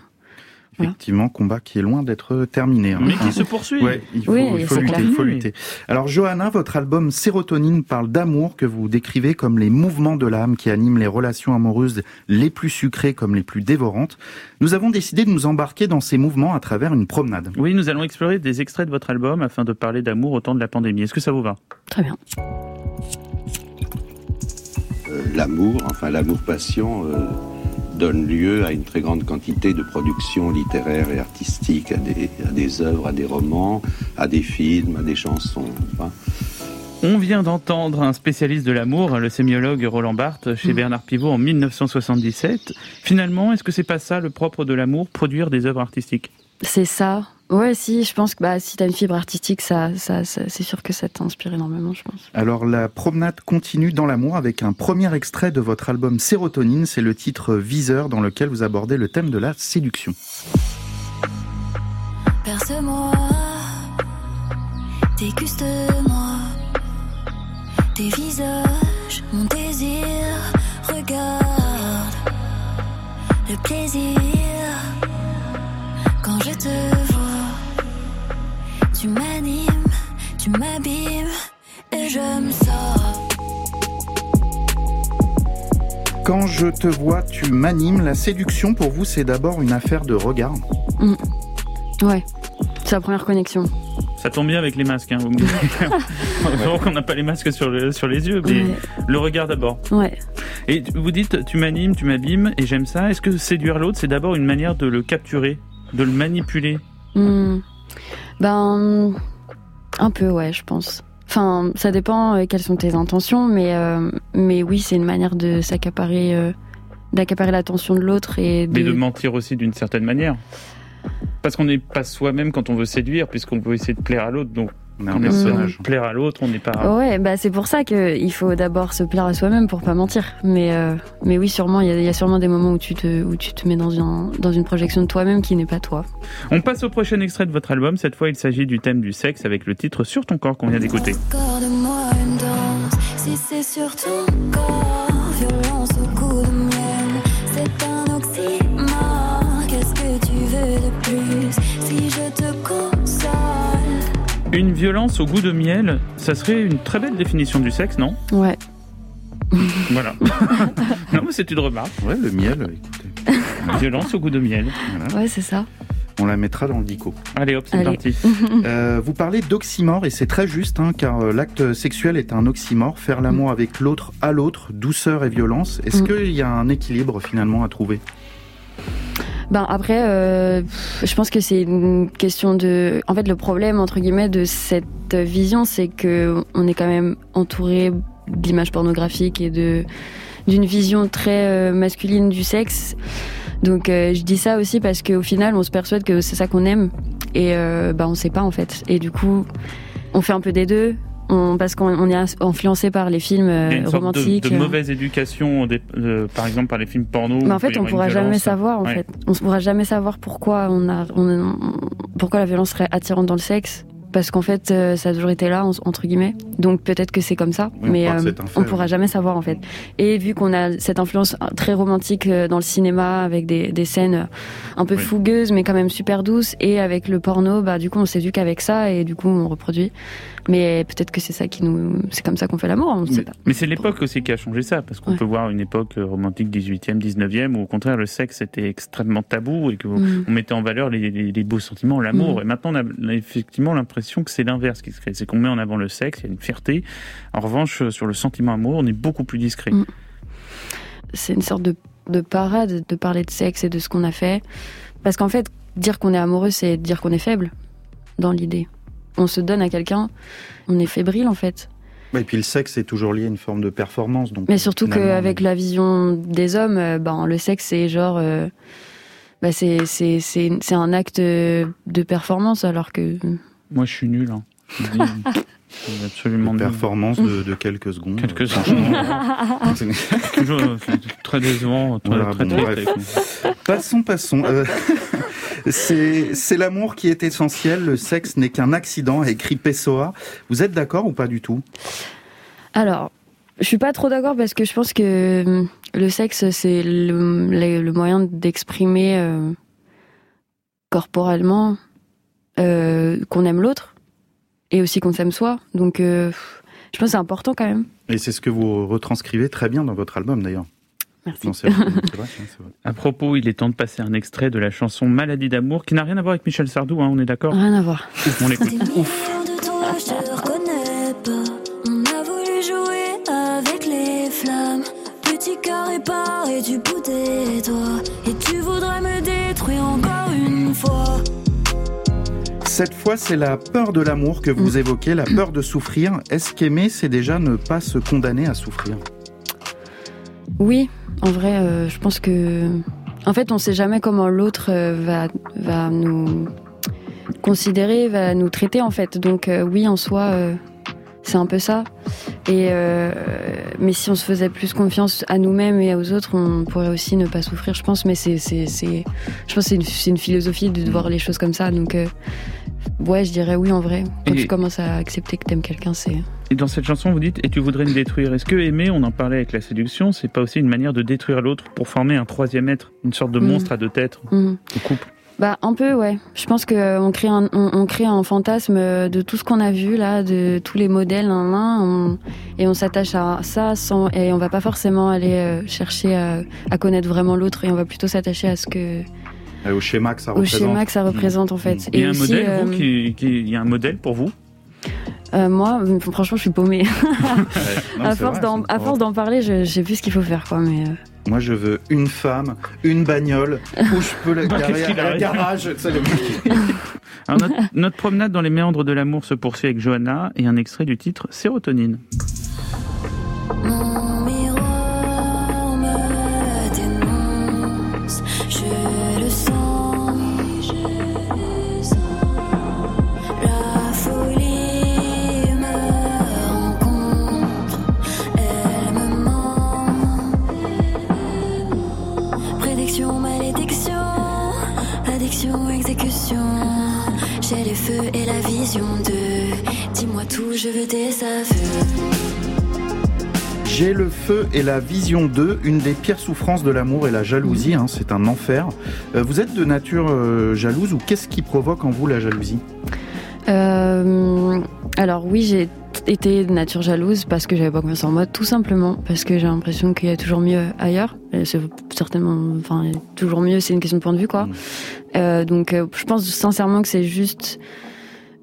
Effectivement, combat qui est loin d'être terminé. Hein. Mais qui se poursuit. Ouais, il faut, il faut lutter, il faut lutter. Alors, Johanna, votre album Sérotonine parle d'amour que vous décrivez comme les mouvements de l'âme qui animent les relations amoureuses les plus sucrées comme les plus dévorantes. Nous avons décidé de nous embarquer dans ces mouvements à travers une promenade. Oui, nous allons explorer des extraits de votre album afin de parler d'amour au temps de la pandémie. Est-ce que ça vous va? Très bien. L'amour, enfin l'amour-passion, euh, donne lieu à une très grande quantité de productions littéraires et artistiques, à des, à des œuvres, à des romans, à des films, à des chansons. On vient d'entendre un spécialiste de l'amour, le sémiologue Roland Barthes, chez mm. Bernard Pivot en 1977. Finalement, est-ce que c'est pas ça le propre de l'amour, produire des œuvres artistiques? C'est ça. Ouais, si, je pense que bah, si tu as une fibre artistique, ça, ça, c'est sûr que ça t'inspire énormément, je pense. Alors, la promenade continue dans l'amour avec un premier extrait de votre album Sérotonine. C'est le titre Viseur dans lequel vous abordez le thème de la séduction. Perce-moi, déguste-moi, tes visages, mon désir, regarde le plaisir quand je te vois. Tu m'animes, tu m'abîmes et je me sors. Quand je te vois, tu m'animes. La séduction, pour vous, c'est d'abord une affaire de regard. Mm. Ouais, c'est la première connexion. Ça tombe bien avec les masques. Hein. Heureusement qu'on n'a pas les masques sur, sur les yeux, mais le regard d'abord. Ouais. Et vous dites, tu m'animes, tu m'abîmes, et j'aime ça. Est-ce que séduire l'autre, c'est d'abord une manière de le capturer, de le manipuler? Mm. Ben, un peu, ouais, je pense. Enfin, ça dépend euh, quelles sont tes intentions, mais, euh, mais oui, c'est une manière de s'accaparer, euh, d'accaparer l'attention de l'autre et de... Mais de mentir aussi d'une certaine manière. Parce qu'on n'est pas soi-même quand on veut séduire, puisqu'on peut essayer de plaire à l'autre, donc on est Plaire à l'autre, on n'est pas. Ouais, bah c'est pour ça qu'il faut d'abord se plaire à soi-même pour pas mentir. Mais euh, mais oui, sûrement, il y, a sûrement des moments où tu te où tu te mets dans une dans une projection de toi-même qui n'est pas toi. On passe au prochain extrait de votre album. Cette fois, il s'agit du thème du sexe avec le titre Sur ton corps qu'on vient d'écouter. Si c'est sur ton corps, violence au coup de miel, c'est un oxymore. Qu'est-ce que tu veux de plus? Si je te une violence au goût de miel, ça serait une très belle définition du sexe, non Ouais. Voilà. non, mais c'est une remarque. Ouais, le miel, écoutez. Violence au goût de miel. Ouais, c'est ça. On la mettra dans le dico. Allez hop, c'est parti. Euh, vous parlez d'oxymore et c'est très juste, hein, car euh, l'acte sexuel est un oxymore. Faire l'amour avec l'autre à l'autre, douceur et violence. Est-ce Mm. qu'il y a un équilibre finalement à trouver? Ben après, euh, je pense que c'est une question de. En fait, le problème entre guillemets de cette vision, c'est que on est quand même entouré d'images pornographiques et de d'une vision très euh, masculine du sexe. Donc euh, je dis ça aussi parce qu'au final, on se persuade que c'est ça qu'on aime et euh, ben on sait pas en fait. Et du coup, on fait un peu des deux. On, parce qu'on on est influencé par les films euh, Il y a une sorte de, romantiques. de euh. mauvaise éducation, des- euh, par exemple par les films porno. Mais en fait, on pourra jamais savoir. En Ouais. fait, on ne pourra jamais savoir pourquoi on a, on- pourquoi la violence serait attirante dans le sexe, parce qu'en fait, euh, ça a toujours été là en- entre guillemets. Donc peut-être que c'est comme ça, Oui, mais euh, on pourra jamais savoir en fait. Et vu qu'on a cette influence très romantique euh, dans le cinéma, avec des, des scènes euh, un peu Oui. fougueuses, mais quand même super douces, et avec le porno, bah du coup, on s'éduque avec ça, et du coup, on reproduit. Mais peut-être que c'est ça qui nous, c'est comme ça qu'on fait l'amour, on ne sait pas. mais c'est l'époque aussi qui a changé ça, parce qu'on Ouais. peut voir une époque euh, romantique 18e, 19e, où au contraire le sexe était extrêmement tabou et qu'on Mm. on mettait en valeur les, les- les beaux sentiments, l'amour. Mm. Et maintenant, on a effectivement l'impression que c'est l'inverse qui se crée. C'est qu'on met en avant le sexe, il y a une fierté. En revanche, euh, sur le sentiment amoureux, on est beaucoup plus discret. Mm. c'est une sorte de, de parade de parler de sexe et de ce qu'on a fait. Parce qu'en fait, dire qu'on est amoureux, c'est dire qu'on est faible, dans l'idée. On se donne à quelqu'un, on est fébrile en fait. Et puis le sexe est toujours lié à une forme de performance. Donc, Mais surtout qu'avec la vision des hommes, euh, ben, le sexe, c'est genre. euh, c'est- c'est un acte de performance, alors que. Moi, je suis nul. Hein. Je dis, c'est absolument Une nul. performance de, de quelques secondes. Quelques Franchement. Toujours euh, très décevant, très, Voilà, très bon. Passons, passons. Euh, c'est c'est l'amour qui est essentiel. Le sexe n'est qu'un accident, a écrit Pessoa. Vous êtes d'accord ou pas du tout? Alors, je suis pas trop d'accord parce que je pense que hum, le sexe, c'est le, le- le moyen d'exprimer euh, corporellement euh, qu'on aime l'autre et aussi qu'on s'aime soi. Donc, euh, je pense que c'est important quand même. Et c'est ce que vous retranscrivez très bien dans votre album d'ailleurs. Merci. Non, vrai, vrai, vrai. À propos, il est temps de passer un extrait de la chanson Maladie d'amour, qui n'a rien à voir avec Michel Sardou, hein, on est d'accord? Rien à voir. On l'écoute. Petit cœur réparé du bout des doigts. Cette fois, c'est la peur de l'amour que vous évoquez, la peur de souffrir. Est-ce qu'aimer, c'est déjà ne pas se condamner à souffrir? Oui, en vrai, euh, je pense que. En fait, on sait jamais comment l'autre euh, va, va nous considérer, va nous traiter, en fait. Donc, euh, oui, en soi, euh, c'est un peu ça. Et, euh, mais si on se faisait plus confiance à nous-mêmes et aux autres, on pourrait aussi ne pas souffrir, je pense. Mais c'est, c'est, c'est, je pense que c'est une, c'est une philosophie de voir les choses comme ça. Donc, euh, ouais, je dirais oui, en vrai. Quand Et- tu commences à accepter que t'aimes quelqu'un, c'est. Et dans cette chanson, vous dites, et tu voudrais me détruire. Est-ce que aimer, on en parlait avec la séduction, c'est pas aussi une manière de détruire l'autre pour former un troisième être, une sorte de Mhm. monstre à deux têtes, au couple? Bah un peu ouais. Je pense que euh, on crée un on, on crée un fantasme euh, de tout ce qu'on a vu là, de tous les modèles nan, nan, on- et on s'attache à ça sans et on va pas forcément aller euh, chercher à, à connaître vraiment l'autre et on va plutôt s'attacher à ce que Au schéma que ça au représente. schéma que ça représente en fait. Il y a Et un aussi, modèle, euh, vous, qui, qui- il y a un modèle pour vous? Euh, moi franchement je suis paumée. Non, à force d'en parler, je, je sais plus ce qu'il faut faire quoi mais. Moi, je veux une femme, une bagnole, où je peux la Qu'est-ce garer à la garage. Alors, notre, notre promenade dans les méandres de l'amour se poursuit avec Johanna et un extrait du titre Sérotonine. Feux et la vision de. Dis-moi tout, je veux des aveux. J'ai le feu et la vision d'eux. Une des pires souffrances de l'amour est la jalousie. hein, c'est un enfer. Euh, vous êtes de nature euh, jalouse ou qu'est-ce qui provoque en vous la jalousie? Euh, alors oui, j'ai été de nature jalouse parce que j'avais pas confiance en moi, tout simplement parce que j'ai l'impression qu'il y a toujours mieux ailleurs. C'est certainement, enfin, toujours mieux, c'est une question de point de vue, quoi. Euh, donc, euh, je pense sincèrement que c'est juste,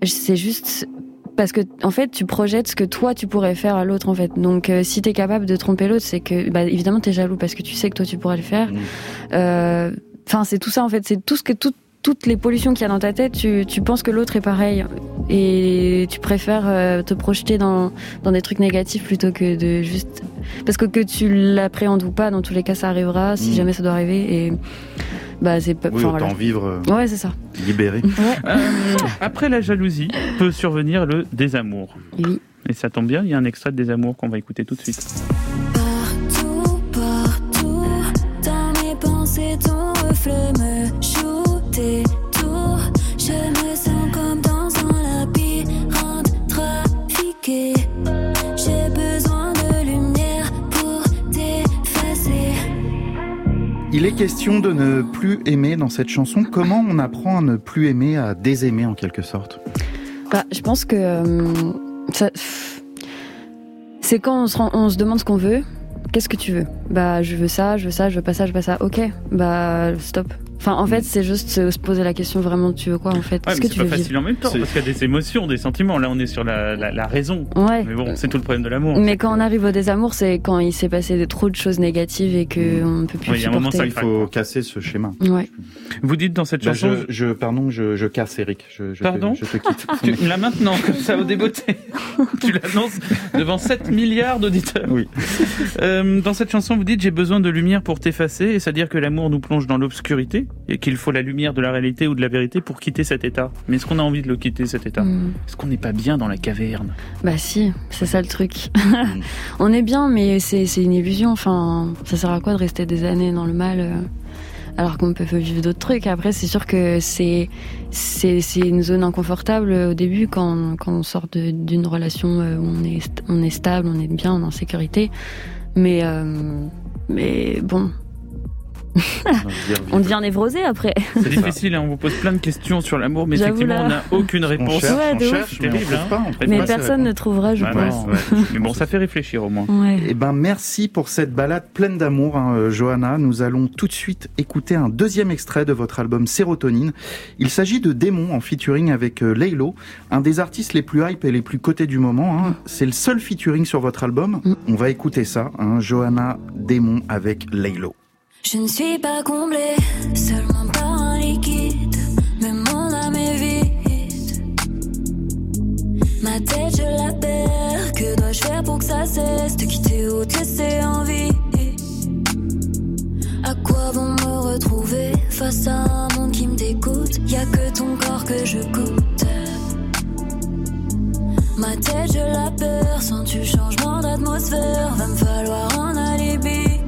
c'est juste parce que en fait, tu projettes ce que toi tu pourrais faire à l'autre, en fait. Donc, euh, si t'es capable de tromper l'autre, c'est que, bah, évidemment, t'es jaloux parce que tu sais que toi tu pourrais le faire. Euh, Enfin, c'est tout ça, en fait. C'est tout ce que tout- toutes les pollutions qu'il y a dans ta tête, tu, tu penses que l'autre est pareil et tu préfères euh, te projeter dans, dans des trucs négatifs plutôt que de juste parce que que tu l'appréhendes ou pas, dans tous les cas ça arrivera si Mm. jamais ça doit arriver et bah c'est pas. Oui, autant voilà. vivre euh, Ouais, c'est ça. libéré. Euh, après la jalousie peut survenir le désamour. Oui. Et ça tombe bien, il y a un extrait de désamour qu'on va écouter tout de suite. Partout, partout, dans mes pensées, ton reflet me Il est question de ne plus aimer dans cette chanson. Comment on apprend à ne plus aimer, à désaimer en quelque sorte? Bah, je pense que euh, c'est quand on se, rend- on se demande ce qu'on veut. Qu'est-ce que tu veux? Bah, je veux ça, je veux ça, je veux pas ça, je veux pas ça. Ok, bah stop. Enfin, en fait, c'est juste se se poser la question vraiment, tu veux quoi en fait? Ouais, mais que c'est tu pas veux facile vivre? en même temps, parce qu'il y a des émotions, des sentiments. Là, on est sur la, la, la raison. Ouais. Mais bon, c'est tout le problème de l'amour. Mais quand on arrive au désamour, c'est quand il s'est passé de, trop de choses négatives et que on ne peut plus Ouais, il y a un moment, supporter. ça Il faut casser ce schéma. Ouais. Vous dites dans cette Bah, chanson. je, je- pardon, je, je casse Eric. Je, je te- Pardon je te quitte. Tu- Là maintenant, comme ça au débeauté. tu l'annonces devant 7 milliards d'auditeurs. Oui. Euh, dans cette chanson, vous dites J'ai besoin de lumière pour t'effacer, et c'est-à-dire que l'amour nous plonge dans l'obscurité, et qu'il faut la lumière de la réalité ou de la vérité pour quitter cet état. Mais est-ce qu'on a envie de le quitter, cet état Mm. Est-ce qu'on n'est pas bien dans la caverne? Bah si, c'est ça le truc. on est bien, mais c'est une illusion. Enfin, ça sert à quoi de rester des années dans le mal euh, alors qu'on peut vivre d'autres trucs? Après, c'est sûr que c'est une zone inconfortable au début quand quand on sort d'une relation euh, où on est st- on est stable, on est bien, on est en sécurité. Mais euh, mais bon. on devient névrosé après. C'est difficile, hein, on vous pose plein de questions sur l'amour, mais effectivement, là. on n'a aucune réponse. cherche, Ouais, on cherche, mais on Terrible, hein. pas, on trouve Mais pas personne ne trouvera, je Ouais, pense. ouais, ouais. Mais bon, ça fait réfléchir au moins. Ouais. Eh ben, merci pour cette balade pleine d'amour, hein, euh, Johanna. Nous allons tout de suite écouter un deuxième extrait de votre album Sérotonine. Il s'agit de Démon en featuring avec euh, Laylo, un des artistes les plus hype et les plus cotés du moment. hein. C'est le seul featuring sur votre album. On va écouter ça, hein, Johanna Démon avec Laylo. Je ne suis pas comblée, seulement par un liquide. Mais mon âme est vide. Ma tête, je la perds. Que dois-je faire pour que ça cesse de quitter ou te laisser en vie? À quoi vont me retrouver face à un monde qui me dégoûte? Y a que ton corps que je goûte. Ma tête, je la perds. Sens-tu changement d'atmosphère? Va me falloir un alibi.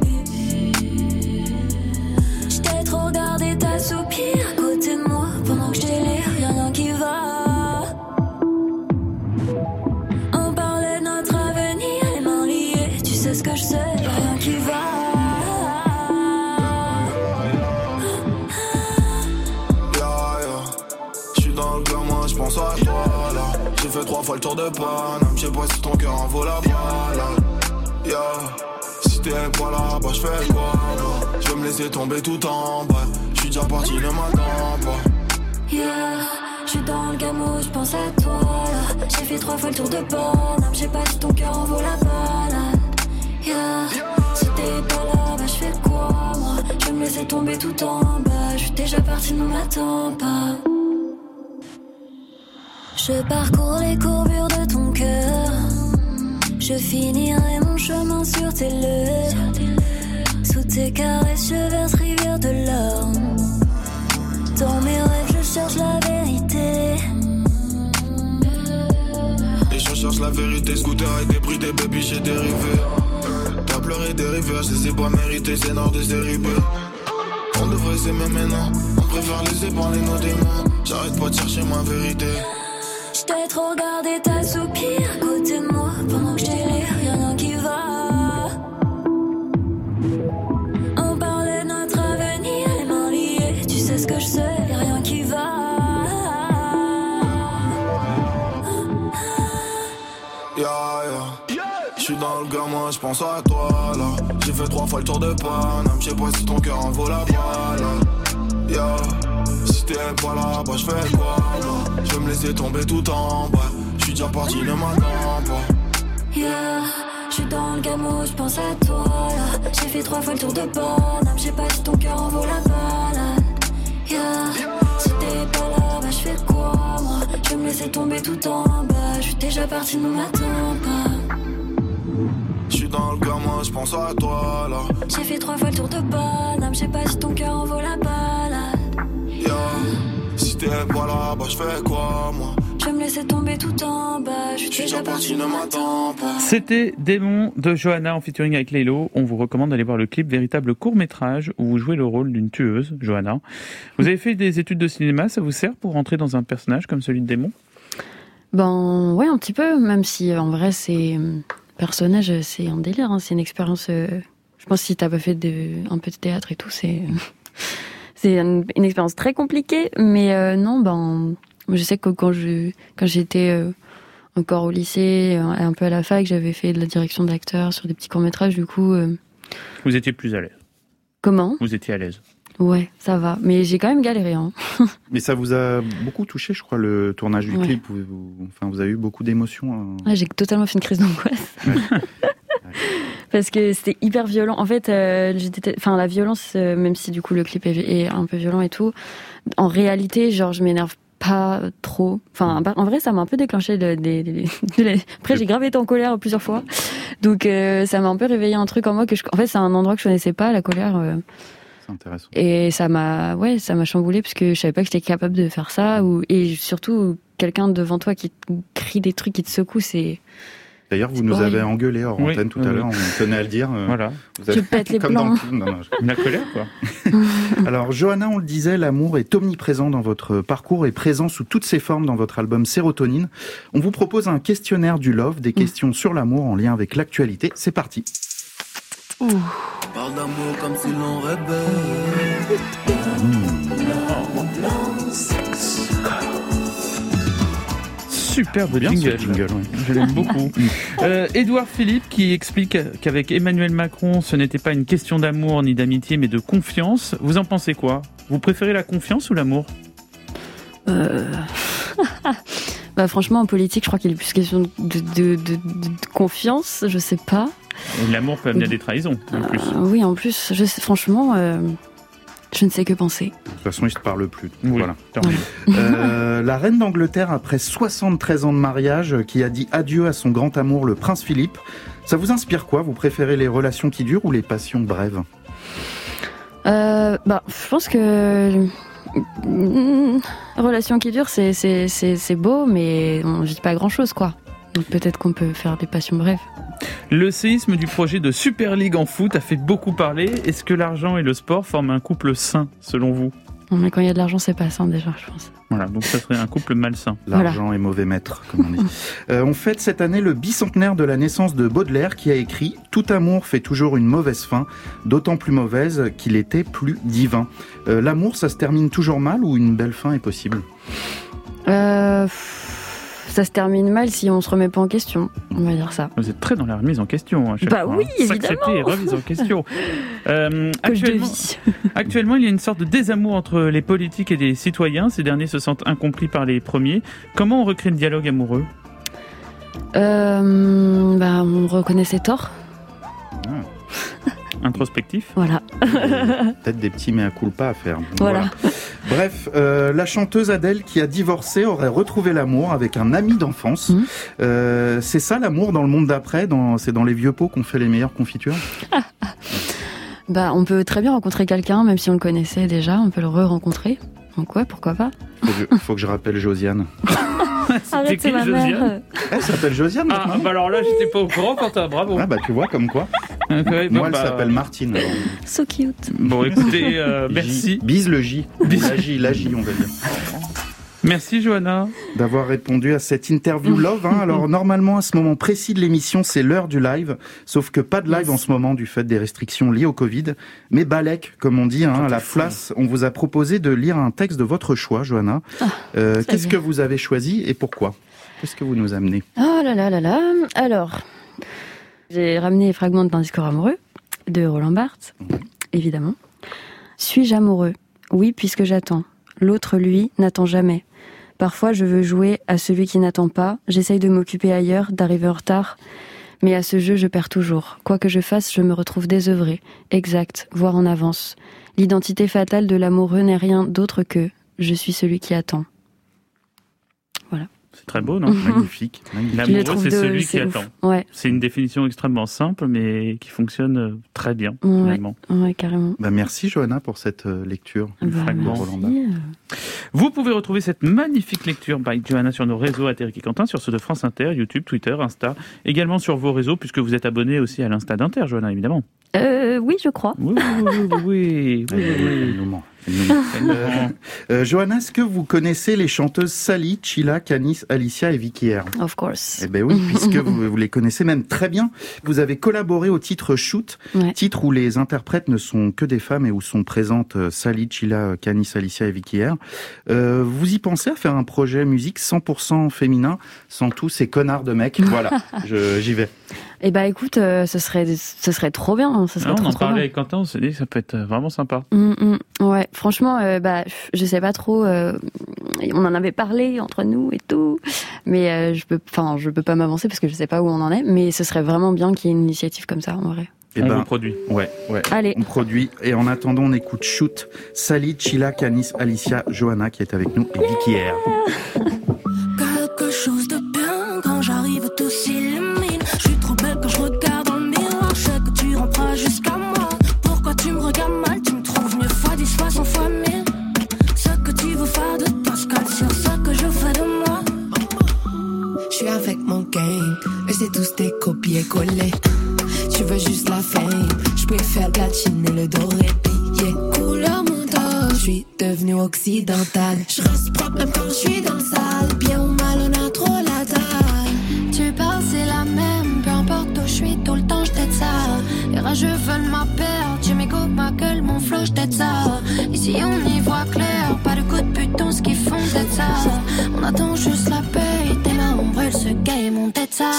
T'ai trop regardé t'assoupir à côté de moi pendant que je délire, y'a rien qui va. On parlait de notre avenir, les mains liées, tu sais ce que je sais, y'a rien qui va. Moi j'pense à toi là. J'ai fait trois fois le tour de Paname, j'sais pas si ton cœur en vaut la si t'es pas là, bah j'fais quoi moi J'vais me laisser tomber tout en bas. J'suis déjà parti le matin, pas. Yeah, j'suis dans le gameau, j'pense à toi. J'ai fait trois fois le tour de Paname, j'sais pas si ton cœur en vaut la balade. Yeah, si t'es pas là, bah j'fais quoi moi? Je vais me laisser tomber tout en bas, j'suis déjà parti, ne m'attends pas. Je parcours les courbures de ton cœur. Je finirai mon chemin sur tes lèvres. Sous tes caresses, je verse rivière de larmes. Dans mes rêves, je cherche la vérité. Et je cherche la vérité, scooter avec des prix, des baby, j'ai dérivé. T'as pleuré des rivières, je les ai pas mérités, c'est nord de série B. On devrait s'aimer maintenant, on préfère laisser parler nos démons. J'arrête pas de chercher ma vérité. Je t'ai trop regardé t'assoupir à côté moi gamin, je pense à toi là. J'ai fait trois fois le tour de Paname, je sais pas si ton cœur en vaut la balle. Yeah. Si t'es pas là, bah je fais quoi moi Je me laisser tomber tout en bas. Je suis déjà parti, ne m'attends pas. Yeah, je dans le gamin, je pense à toi là. J'ai fait trois fois le tour de Paname, je sais pas si ton cœur en vaut la balle. Yeah, si t'es pas là, bah je fais quoi moi? Je me laisser tomber tout en bas. Je suis déjà parti, ne m'attends pas. Je suis dans le gamin, je pense à toi là. J'ai fait trois fois le tour de Paname, je sais pas si ton cœur en vaut la balle. Yeah. Si t'es pas là, bah je fais quoi moi? Je vais me laisser tomber tout en bas. Je suis déjà parti, ne m'attends pas. C'était Démon de Johanna en featuring avec Lélo. On vous recommande d'aller voir le clip, véritable court-métrage où vous jouez le rôle d'une tueuse, Johanna. Vous avez fait des études de cinéma, ça vous sert pour rentrer dans un personnage comme celui de Démon? Ben ouais, un petit peu, même si en vrai c'est personnage, euh, c'est un délire, hein, c'est une expérience. euh, Je pense que si t'as pas fait de, un peu de théâtre et tout, c'est c'est une, une expérience très compliquée. Mais euh, non, ben je sais que quand je quand j'étais euh, encore au lycée, un peu à la fac, j'avais fait de la direction d'acteur sur des petits courts métrages. Du coup, Vous étiez plus à l'aise? comment? Vous étiez à l'aise? Ouais, ça va. Mais j'ai quand même galéré. Hein. Mais ça vous a beaucoup touché, je crois, le tournage du Ouais. clip. Vous, vous- enfin, vous avez eu beaucoup d'émotions. hein. Ouais, j'ai totalement fait une crise d'angoisse. Parce que c'était hyper violent. En fait, euh, enfin, la violence, euh, même si du coup le clip est, est un peu violent et tout, en réalité, genre, je m'énerve pas trop. Enfin, en vrai, ça m'a un peu déclenché de, de- de- Après, j'ai grave été en colère plusieurs fois. Donc, euh, ça m'a un peu réveillé un truc en moi que je... En fait, c'est un endroit que je connaissais pas, la colère. Intéressant. et ça m'a, ouais, ça m'a chamboulé parce que je savais pas que j'étais capable de faire ça. Ou, et surtout, quelqu'un devant toi qui te crie des trucs, qui te secoue, c'est. D'ailleurs, vous nous horrible. avez engueulé hors Oui, antenne tout oui, à l'heure, on tenait à le dire. euh, Voilà. vous avez- Je pète les comme dans plombs. le film. Non, non, je- La colère, quoi. Alors, Johanna, on le disait, l'amour est omniprésent dans votre parcours et présent sous toutes ses formes dans votre album Sérotonine. On vous propose un questionnaire du Love, des questions sur l'amour en lien avec l'actualité. C'est parti. Parle d'amour comme si l'on rêvait. Superbe Bien, jingle. ce jingle, ouais. Je l'aime beaucoup. Euh, Édouard Philippe qui explique qu'avec Emmanuel Macron, ce n'était pas une question d'amour ni d'amitié, mais de confiance. Vous en pensez quoi? Vous préférez la confiance ou l'amour? Euh... bah franchement, en politique, je crois qu'il est plus question de, de, de, de- de confiance, je sais pas. Et L'amour peut amener à des trahisons, en plus. Euh, oui, en plus, je sais, franchement, euh, je ne sais que penser. De toute façon, il se parle plus. Oui, Voilà. Euh, la reine d'Angleterre, après 73 ans de mariage, qui a dit adieu à son grand amour, le prince Philippe. Ça vous inspire quoi? Vous préférez les relations qui durent ou les passions brèves? Euh, bah, je pense que mm, relation qui dure, c'est c'est c'est beau, mais on vit pas grand chose, quoi. Donc peut-être qu'on peut faire des passions brèves. Le séisme du projet de Super League en foot a fait beaucoup parler. Est-ce que l'argent et le sport forment un couple sain, selon vous? Non, mais quand il y a de l'argent, c'est pas sain déjà, je pense. Voilà, donc ça serait un couple malsain. L'argent est mauvais maître, comme on dit. Euh, on fête cette année le bicentenaire de la naissance de Baudelaire qui a écrit Tout amour fait toujours une mauvaise fin, d'autant plus mauvaise qu'il était plus divin. Euh, L'amour, ça se termine toujours mal ou une belle fin est possible? Euh, pff, ça se termine mal si on se remet pas en question. On va dire ça. Vous êtes très dans la remise en question. chaque Bah fois, oui, hein. Évidemment. remise en question. Euh, actuellement, il y a une sorte de désamour entre les politiques et les citoyens. Ces derniers se sentent incompris par les premiers. Comment on recrée le dialogue amoureux? Euh, bah, on reconnaît ses torts. Introspectif Voilà. Peut-être des petits mea culpa à faire. Voilà. Bref, euh, la chanteuse Adèle qui a divorcé aurait retrouvé l'amour avec un ami d'enfance. Mhm. Euh, c'est ça l'amour dans le monde d'après dans, C'est dans les vieux pots qu'on fait les meilleures confitures? Bah, on peut très bien rencontrer quelqu'un, même si on le connaissait déjà, on peut le re-rencontrer. Donc ouais, pourquoi pas? faut que, je, faut que je rappelle Josiane. Arrête, c'est qui, ma Josiane mère. Elle s'appelle Josiane Ah, maintenant bah alors là, j'étais pas au courant, Quentin, bravo. Ah bah tu vois comme quoi. Ouais, bon, Moi elle bah, s'appelle Martine. alors. So cute. Bon, écoutez, euh, J. merci. Bise le J. Ou La J, la J on va dire. Merci, Johanna. D'avoir répondu à cette interview Love. hein. Alors normalement à ce moment précis de l'émission c'est l'heure du live. Sauf que pas de live en ce moment du fait des restrictions liées au Covid. Mais Balek comme on dit hein, à la place on vous a proposé de lire un texte de votre choix Johanna. Euh, ça Qu'est-ce que vous avez choisi et pourquoi? Qu'est-ce que vous nous amenez? Oh là là là là. Alors, J'ai ramené les fragments d'un discours amoureux de Roland Barthes, évidemment. Suis-je amoureux? Oui, puisque j'attends. L'autre, lui, n'attend jamais. Parfois, je veux jouer à celui qui n'attend pas. J'essaye de m'occuper ailleurs, d'arriver en retard. Mais à ce jeu, je perds toujours. Quoi que je fasse, je me retrouve désœuvrée, exact, voire en avance. L'identité fatale de l'amoureux n'est rien d'autre que je suis celui qui attend. C'est très beau, non Magnifique. L'amoureux, c'est celui qui ouf. attend. Ouais. C'est une définition extrêmement simple, mais qui fonctionne euh, très bien, Ouais, finalement. ouais, carrément. Bah, merci Johanna pour cette euh, lecture du Bah, fragment merci. Roland Barthes. Vous pouvez retrouver cette magnifique lecture by Johanna sur nos réseaux Atéric et Quentin, sur ceux de France Inter, YouTube, Twitter, Insta, également sur vos réseaux, puisque vous êtes abonné aussi à l'Insta d'Inter, Johanna, évidemment. Euh, oui, je crois. Oui, oui, oui, oui, oui, oui. Elle nous ment. Elle nous ment. Euh, Johanna, est-ce que vous connaissez les chanteuses Sally, Chila, Canis, Alicia et Vicky R Of course. Eh ben oui, puisque vous, vous les connaissez même très bien. Vous avez collaboré au titre Shoot, Ouais. titre où les interprètes ne sont que des femmes et où sont présentes euh, Sally, Chila, Canis, Alicia et Vicky R. Euh, vous y pensez à faire un projet musique 100% féminin, sans tous ces connards de mecs? Voilà, j'y vais. Eh bah écoute, euh, ce serait, ce serait trop bien. hein, Ce serait Ah, on trop, en trop parlait bien. avec Quentin, on s'est dit que ça peut être euh, vraiment sympa. Mm, mm. ouais, franchement, euh, bah, je sais pas trop. euh, on en avait parlé entre nous et tout, mais euh, je peux, enfin, je peux pas m'avancer parce que je sais pas où on en est. Mais ce serait vraiment bien qu'il y ait une initiative comme ça, en vrai. Eh on ben, produit. Ouais, ouais. Allez. On produit. Et en attendant, on écoute Shoot, Sally, Chila, Canis, Alicia, Johanna qui est avec nous et Vicky R. Quelque chose de Je suis avec mon gang, et c'est tous des copier-coller. Tu veux juste la fame, je préfère platiner le doré pillé. Couleur mon dos, je suis devenue occidentale. Je reste propre même quand je suis dans le sale. Bien ou mal, on a trop la taille. Tu parles, c'est la même. Peu importe où je suis, tout le temps, je ça. Les rageux veulent ma perte. Tu m'écoutes ma gueule, mon flow, je t'aide ça. Ici, on y voit clair. Pas de coup de putain, ce qu'ils font, c'est ça. On attend juste la paix. Ce game, on t'aide ça.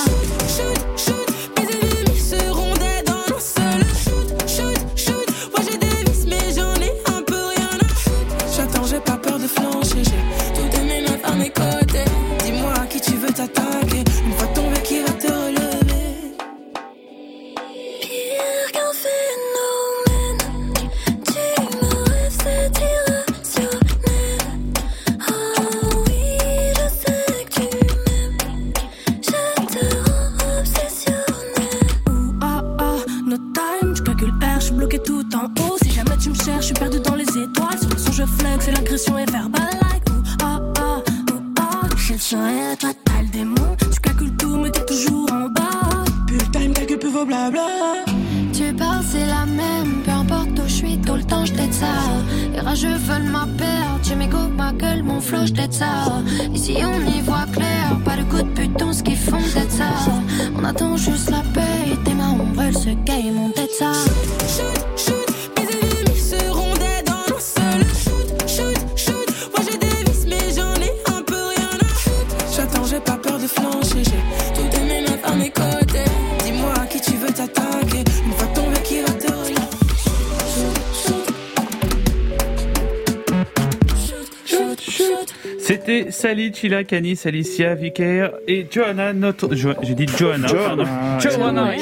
C'était Sally, Chila, Canis, Alicia, Vicaire et Johanna, notre. Jo- J'ai dit Johanna. Johanna. Johanna.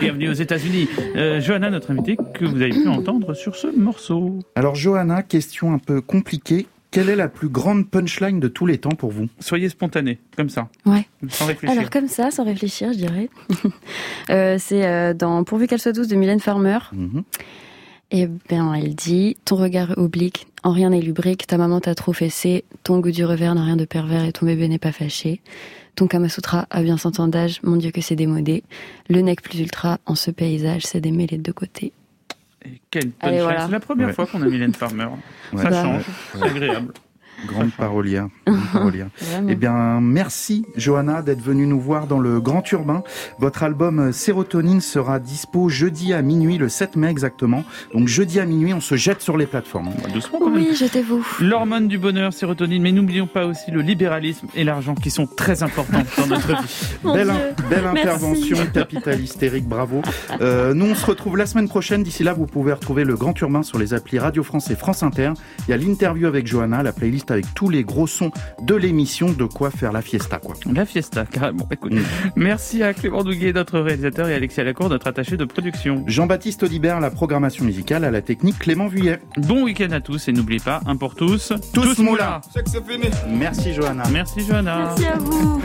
Bienvenue aux États-Unis. Euh, Johanna, notre invitée, que vous avez pu entendre sur ce morceau. Alors Johanna, question un peu compliquée. Quelle est la plus grande punchline de tous les temps pour vous? Soyez spontané, comme ça. Ouais. Sans réfléchir. Alors comme ça, sans réfléchir, je dirais. Euh, c'est euh, dans Pourvu qu'elle soit douce de Mylène Farmer. Mhm. Et bien, elle dit Ton regard oblique, en rien n'est lubrique, ta maman t'a trop fessé, ton goût du revers n'a rien de pervers et ton bébé n'est pas fâché. Ton Kamasutra a bien cent ans d'âge, mon Dieu que c'est démodé. Le nec plus ultra, en ce paysage, c'est des mêlés de deux côtés. Quelle Allez, punchline. voilà. C'est la première Ouais. fois qu'on a Mylène Farmer. Ouais. Ça Bah, change, ouais. c'est agréable. Grande parolière. grande parolière. Eh bien, merci Johanna d'être venue nous voir dans le Grand Urbain. Votre album euh, Sérotonine sera dispo jeudi à minuit, le 7 mai exactement. Donc jeudi à minuit, on se jette sur les plateformes. Doucement quand même. Oui, jetez-vous. L'hormone du bonheur, sérotonine, mais n'oublions pas aussi le libéralisme et l'argent qui sont très importants dans notre vie. Belle, belle intervention capitaliste, Eric, bravo. Euh, nous, on se retrouve la semaine prochaine. D'ici là, vous pouvez retrouver le Grand Urbain sur les applis Radio France et France Inter. Il y a l'interview avec Johanna, la playlist avec tous les gros sons de l'émission. De quoi faire la fiesta, quoi. La fiesta, carrément. Écoute, Mm. merci à Clément Douguet, notre réalisateur, et Alexia Lacour, notre attaché de production. Jean-Baptiste Audibert, la programmation musicale, à la technique Clément Vuillet. Bon week-end à tous et n'oubliez pas, un pour tous, Tous moula. C'est fini. Merci Johanna. Merci Johanna. Merci à vous.